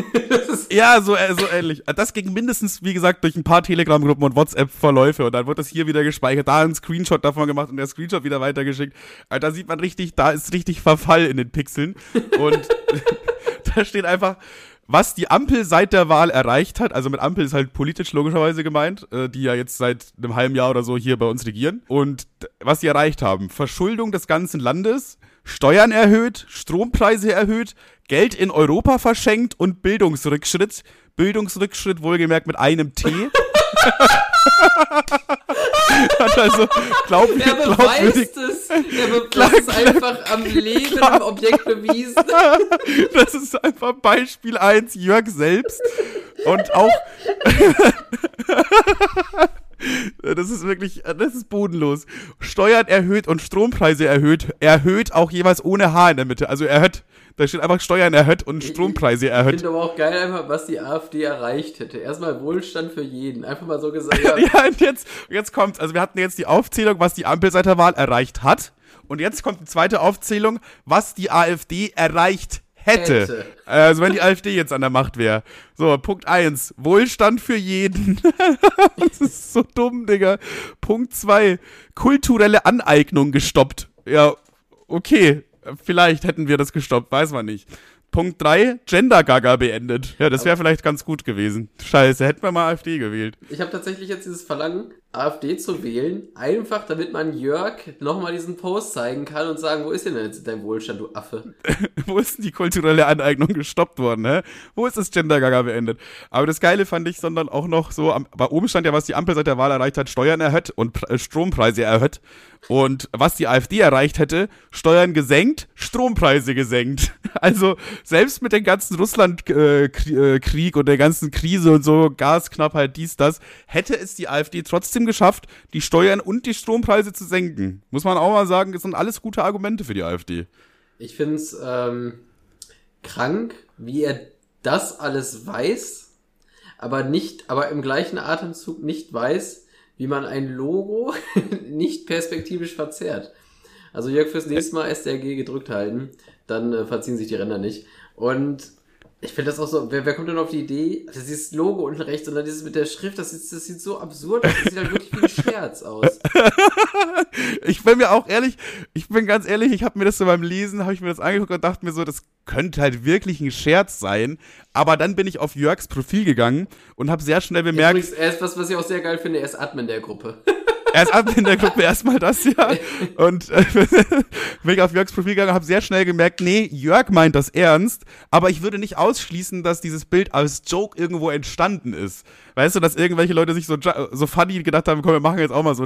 S1: Ja, so, äh, so ähnlich. Das ging mindestens, wie gesagt, durch ein paar Telegram-Gruppen und WhatsApp-Verläufe und dann wird das hier wieder gespeichert, da ein Screenshot davon gemacht und der Screenshot wieder weitergeschickt. Also da sieht man richtig, da ist richtig Verfall in den Pixeln und da steht einfach, was die Ampel seit der Wahl erreicht hat, also mit Ampel ist halt politisch logischerweise gemeint, äh, die ja jetzt seit einem halben Jahr oder so hier bei uns regieren. Und was sie erreicht haben, Verschuldung des ganzen Landes, Steuern erhöht, Strompreise erhöht, Geld in Europa verschenkt und Bildungsrückschritt. Bildungsrückschritt wohlgemerkt mit einem T. Hat also glaub,
S2: er beweist es. Er beweist es einfach am lebenden Objekt bewiesen.
S1: Das ist einfach Beispiel 1, Jörg selbst. Und auch. Das ist wirklich, das ist bodenlos. Steuern erhöht und Strompreise erhöht, erhöht auch jeweils ohne H in der Mitte. Also erhöht. Da steht einfach Steuern erhöht und Strompreise
S2: Ich
S1: erhöht.
S2: finde aber auch geil einfach, was die AfD erreicht hätte. Erstmal Wohlstand für jeden. Einfach mal so gesagt, ja,
S1: Ja, und jetzt, jetzt kommt's. Also wir hatten jetzt die Aufzählung, was die Ampel seit der Wahl erreicht hat. Und jetzt kommt die zweite Aufzählung, was die AfD erreicht hätte.
S2: Hätte.
S1: Also wenn die AfD jetzt an der Macht wäre. So, Punkt 1, Wohlstand für jeden. das ist so dumm, Digga. Punkt 2, kulturelle Aneignung gestoppt. Ja, okay. Vielleicht hätten wir das gestoppt, weiß man nicht. Punkt 3, Gender-Gaga beendet. Ja, das wäre vielleicht ganz gut gewesen. Scheiße, hätten wir mal AfD gewählt.
S2: ich habe tatsächlich jetzt dieses Verlangen, AfD zu wählen, einfach damit man Jörg nochmal diesen Post zeigen kann und sagen, wo ist denn jetzt dein Wohlstand, du Affe?
S1: Wo ist denn die kulturelle Aneignung gestoppt worden, hä? Wo ist das Gender Gaga beendet? Aber das Geile fand ich, sondern auch noch so, am, bei oben stand ja, was die Ampel seit der Wahl erreicht hat, Steuern erhöht und äh, Strompreise erhöht. Und was die AfD erreicht hätte, Steuern gesenkt, Strompreise gesenkt. Also selbst mit dem ganzen Russland-Krieg und der ganzen Krise und so, Gasknappheit, dies, das, hätte es die AfD trotzdem geschafft, die Steuern und die Strompreise zu senken. Muss man auch mal sagen, das sind alles gute Argumente für die AfD.
S2: Ich finde es ähm, krank, wie er das alles weiß, aber nicht, aber im gleichen Atemzug nicht weiß, wie man ein Logo nicht perspektivisch verzerrt. Also Jörg, fürs nächste Mal SDRG gedrückt halten, dann äh, verziehen sich die Ränder nicht. Und ich finde das auch so, wer, wer kommt denn auf die Idee, das ist dieses Logo unten rechts und dann dieses mit der Schrift, das, ist, das sieht so absurd aus, das sieht halt wirklich wie ein Scherz aus.
S1: Ich bin mir auch ehrlich, ich bin ganz ehrlich, ich habe mir das so beim Lesen, habe ich mir das angeguckt und dachte mir so, das könnte halt wirklich ein Scherz sein. Aber dann bin ich auf Jörgs Profil gegangen und habe sehr schnell bemerkt,
S2: Übrigens, er ist was, was ich auch sehr geil finde, er ist Admin der Gruppe.
S1: er ist ab in der Gruppe erstmal das ja. Und äh, bin ich auf Jörgs Profil gegangen und habe sehr schnell gemerkt, nee, Jörg meint das ernst, aber ich würde nicht ausschließen, dass dieses Bild als Joke irgendwo entstanden ist. Weißt du, dass irgendwelche Leute sich so, jo- so funny gedacht haben, komm, wir machen jetzt auch mal so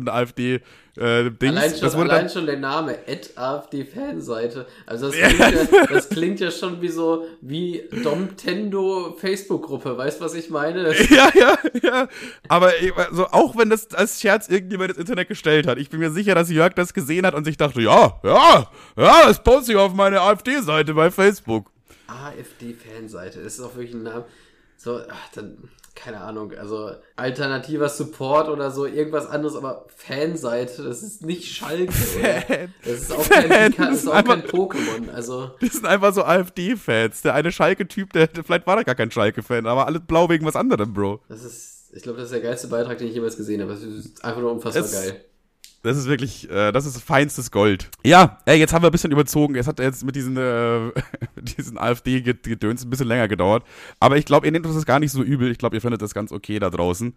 S1: ein AfD-Ding.
S2: Allein schon, allein
S1: dann,
S2: schon der Name, AfD-Fanseite. Also das klingt, ja, das klingt ja schon wie so, wie Domtendo Facebook-Gruppe. Weißt du, was ich meine?
S1: Ja, ja, ja. Aber also, auch wenn das als Scherz irgendjemand ins Internet gestellt hat, ich bin mir sicher, dass Jörg das gesehen hat und sich dachte, ja, ja, ja, das poste ich auf meine AfD-Seite bei Facebook.
S2: AfD-Fanseite, das ist auch wirklich ein Name. So, ach, dann, keine Ahnung, also alternativer Support oder so, irgendwas anderes, aber Fanseite, das ist nicht Schalke. Oder? Das ist auch kein,
S1: Fan,
S2: Pika- das ist auch
S1: einfach-
S2: kein Pokémon. Also,
S1: Das sind einfach so AfD-Fans. Der eine Schalke-Typ, der, der, vielleicht war er gar kein Schalke-Fan, aber alles blau wegen was anderem, Bro.
S2: das ist, ich glaube, das ist der geilste Beitrag, den ich jemals gesehen habe. Das ist einfach nur unfassbar
S1: Es-
S2: geil.
S1: Das ist wirklich, äh, das ist feinstes Gold. Ja, ey, jetzt haben wir ein bisschen überzogen. Es hat jetzt mit diesen, äh, mit diesen AfD-Gedöns ein bisschen länger gedauert. Aber ich glaube, ihr nehmt uns das gar nicht so übel. Ich glaube, ihr findet das ganz okay da draußen.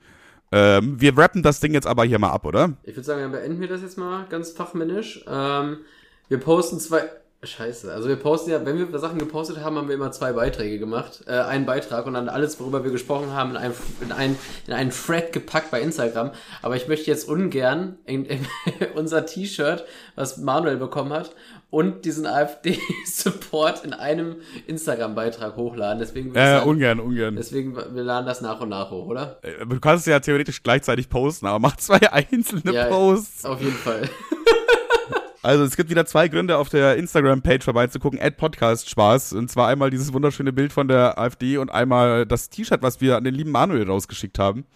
S1: Ähm, wir rappen das Ding jetzt aber hier mal ab, oder?
S2: Ich würde sagen, dann beenden wir das jetzt mal ganz fachmännisch. Ähm, wir posten zwei. Scheiße. Also wir posten ja, wenn wir Sachen gepostet haben, haben wir immer zwei Beiträge gemacht. Äh, einen Beitrag und dann alles, worüber wir gesprochen haben, in, einen, in, einen, in einen Thread gepackt bei Instagram. Aber ich möchte jetzt ungern in, in unser T-Shirt, was Manuel bekommen hat, und diesen AfD-Support in einem Instagram-Beitrag hochladen. Deswegen würde
S1: Äh,
S2: sagen,
S1: ungern, ungern.
S2: deswegen, wir laden das nach und nach hoch, oder?
S1: Äh, Du kannst es ja theoretisch gleichzeitig posten, aber mach zwei einzelne
S2: Ja.
S1: Posts.
S2: Auf jeden Fall.
S1: Also es gibt wieder zwei Gründe, auf der Instagram-Page vorbeizugucken, at Podcast Spaß. Und zwar einmal dieses wunderschöne Bild von der AfD und einmal das T-Shirt, was wir an den lieben Manuel rausgeschickt haben.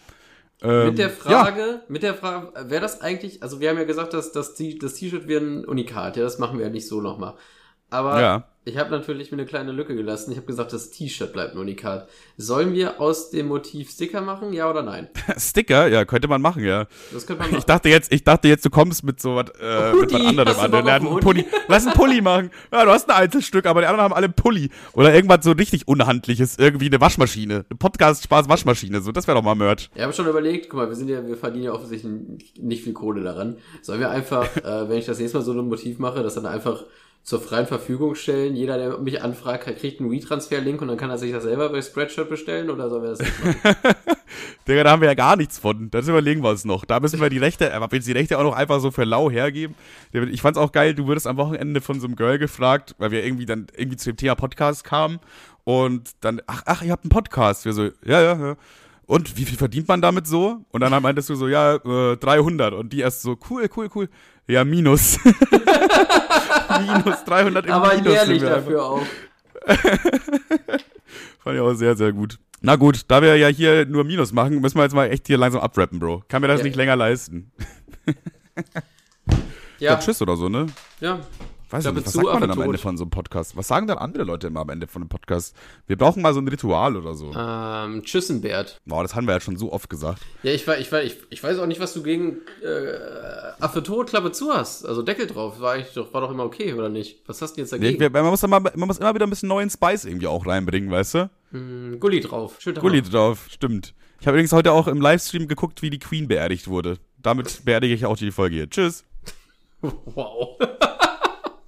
S1: Ähm,
S2: Mit der Frage, mit der Frage, wäre das eigentlich, also wir haben ja gesagt, dass das T- das T-Shirt wäre ein Unikat, ja, das machen wir ja nicht so nochmal. Aber
S1: Ja.
S2: Ich habe natürlich mir eine kleine Lücke gelassen. Ich habe gesagt, das T-Shirt bleibt ein Unikat. Sollen wir aus dem Motiv Sticker machen, ja oder nein?
S1: Ja, Sticker, ja, könnte man machen, ja.
S2: Das könnte man machen.
S1: Ich dachte jetzt, ich dachte jetzt, du kommst mit so was, äh, mit was anderem an.
S2: Einen
S1: einen Pulli. Lass einen Pulli machen. Ja, du hast ein Einzelstück, aber die anderen haben alle einen Pulli. Oder irgendwas so richtig Unhandliches, irgendwie eine Waschmaschine. Eine Podcast-Spaß-Waschmaschine, so, das wäre doch mal Merch.
S2: Ich habe schon überlegt, guck mal, wir sind ja, wir verdienen ja offensichtlich nicht viel Kohle daran. Sollen wir einfach, äh, wenn ich das nächste Mal so ein Motiv mache, das dann einfach zur freien Verfügung stellen? Jeder, der mich anfragt, kriegt einen WeTransfer-Link und dann kann er sich das selber bei Spreadshirt bestellen oder sollen wir das nicht machen?
S1: Digga, da haben wir ja gar nichts von. Das überlegen wir uns noch. Da müssen wir die Rechte, aber wenn sie die Rechte auch noch einfach so für lau hergeben. Ich fand's auch geil, du wurdest am Wochenende von so einem Girl gefragt, weil wir irgendwie dann irgendwie zu dem Thema Podcast kamen und dann, ach, ach, ihr habt einen Podcast. Wir so, ja, ja, ja. Und wie viel verdient man damit so? Und dann meintest du so, ja, äh, 300. Und die erst so, cool, cool, cool. Ja, minus. minus 300 im
S2: Aber
S1: Minus
S2: jährlich dafür auch.
S1: Fand ich auch sehr, sehr gut. Na gut, da wir ja hier nur Minus machen, müssen wir jetzt mal echt hier langsam abrappen, Bro. Kann mir das
S2: Ja.
S1: nicht länger leisten.
S2: Ja,
S1: Ja, tschüss oder so, ne?
S2: ja.
S1: Weiß ich nicht, was sagt man denn am Ende von so einem Podcast? Was sagen dann andere Leute immer am Ende von einem Podcast? Wir brauchen mal so ein Ritual oder so.
S2: Ähm, Tschüssenbert.
S1: Boah, das haben wir ja schon so oft gesagt.
S2: Ja, ich, ich, ich, ich weiß auch nicht, was du gegen äh, Affe tot, Klappe zu hast. Also Deckel drauf. War, ich doch, war doch immer okay, oder nicht? Was hast du jetzt
S1: Nee,
S2: dagegen?
S1: wir, man, muss mal, man muss immer wieder ein bisschen neuen Spice irgendwie auch reinbringen, weißt du?
S2: Hm, Gulli drauf. Schön drauf.
S1: Gulli drauf, stimmt. Ich habe übrigens heute auch im Livestream geguckt, wie die Queen beerdigt wurde. Damit beerdige ich auch die Folge hier. Tschüss.
S2: Wow.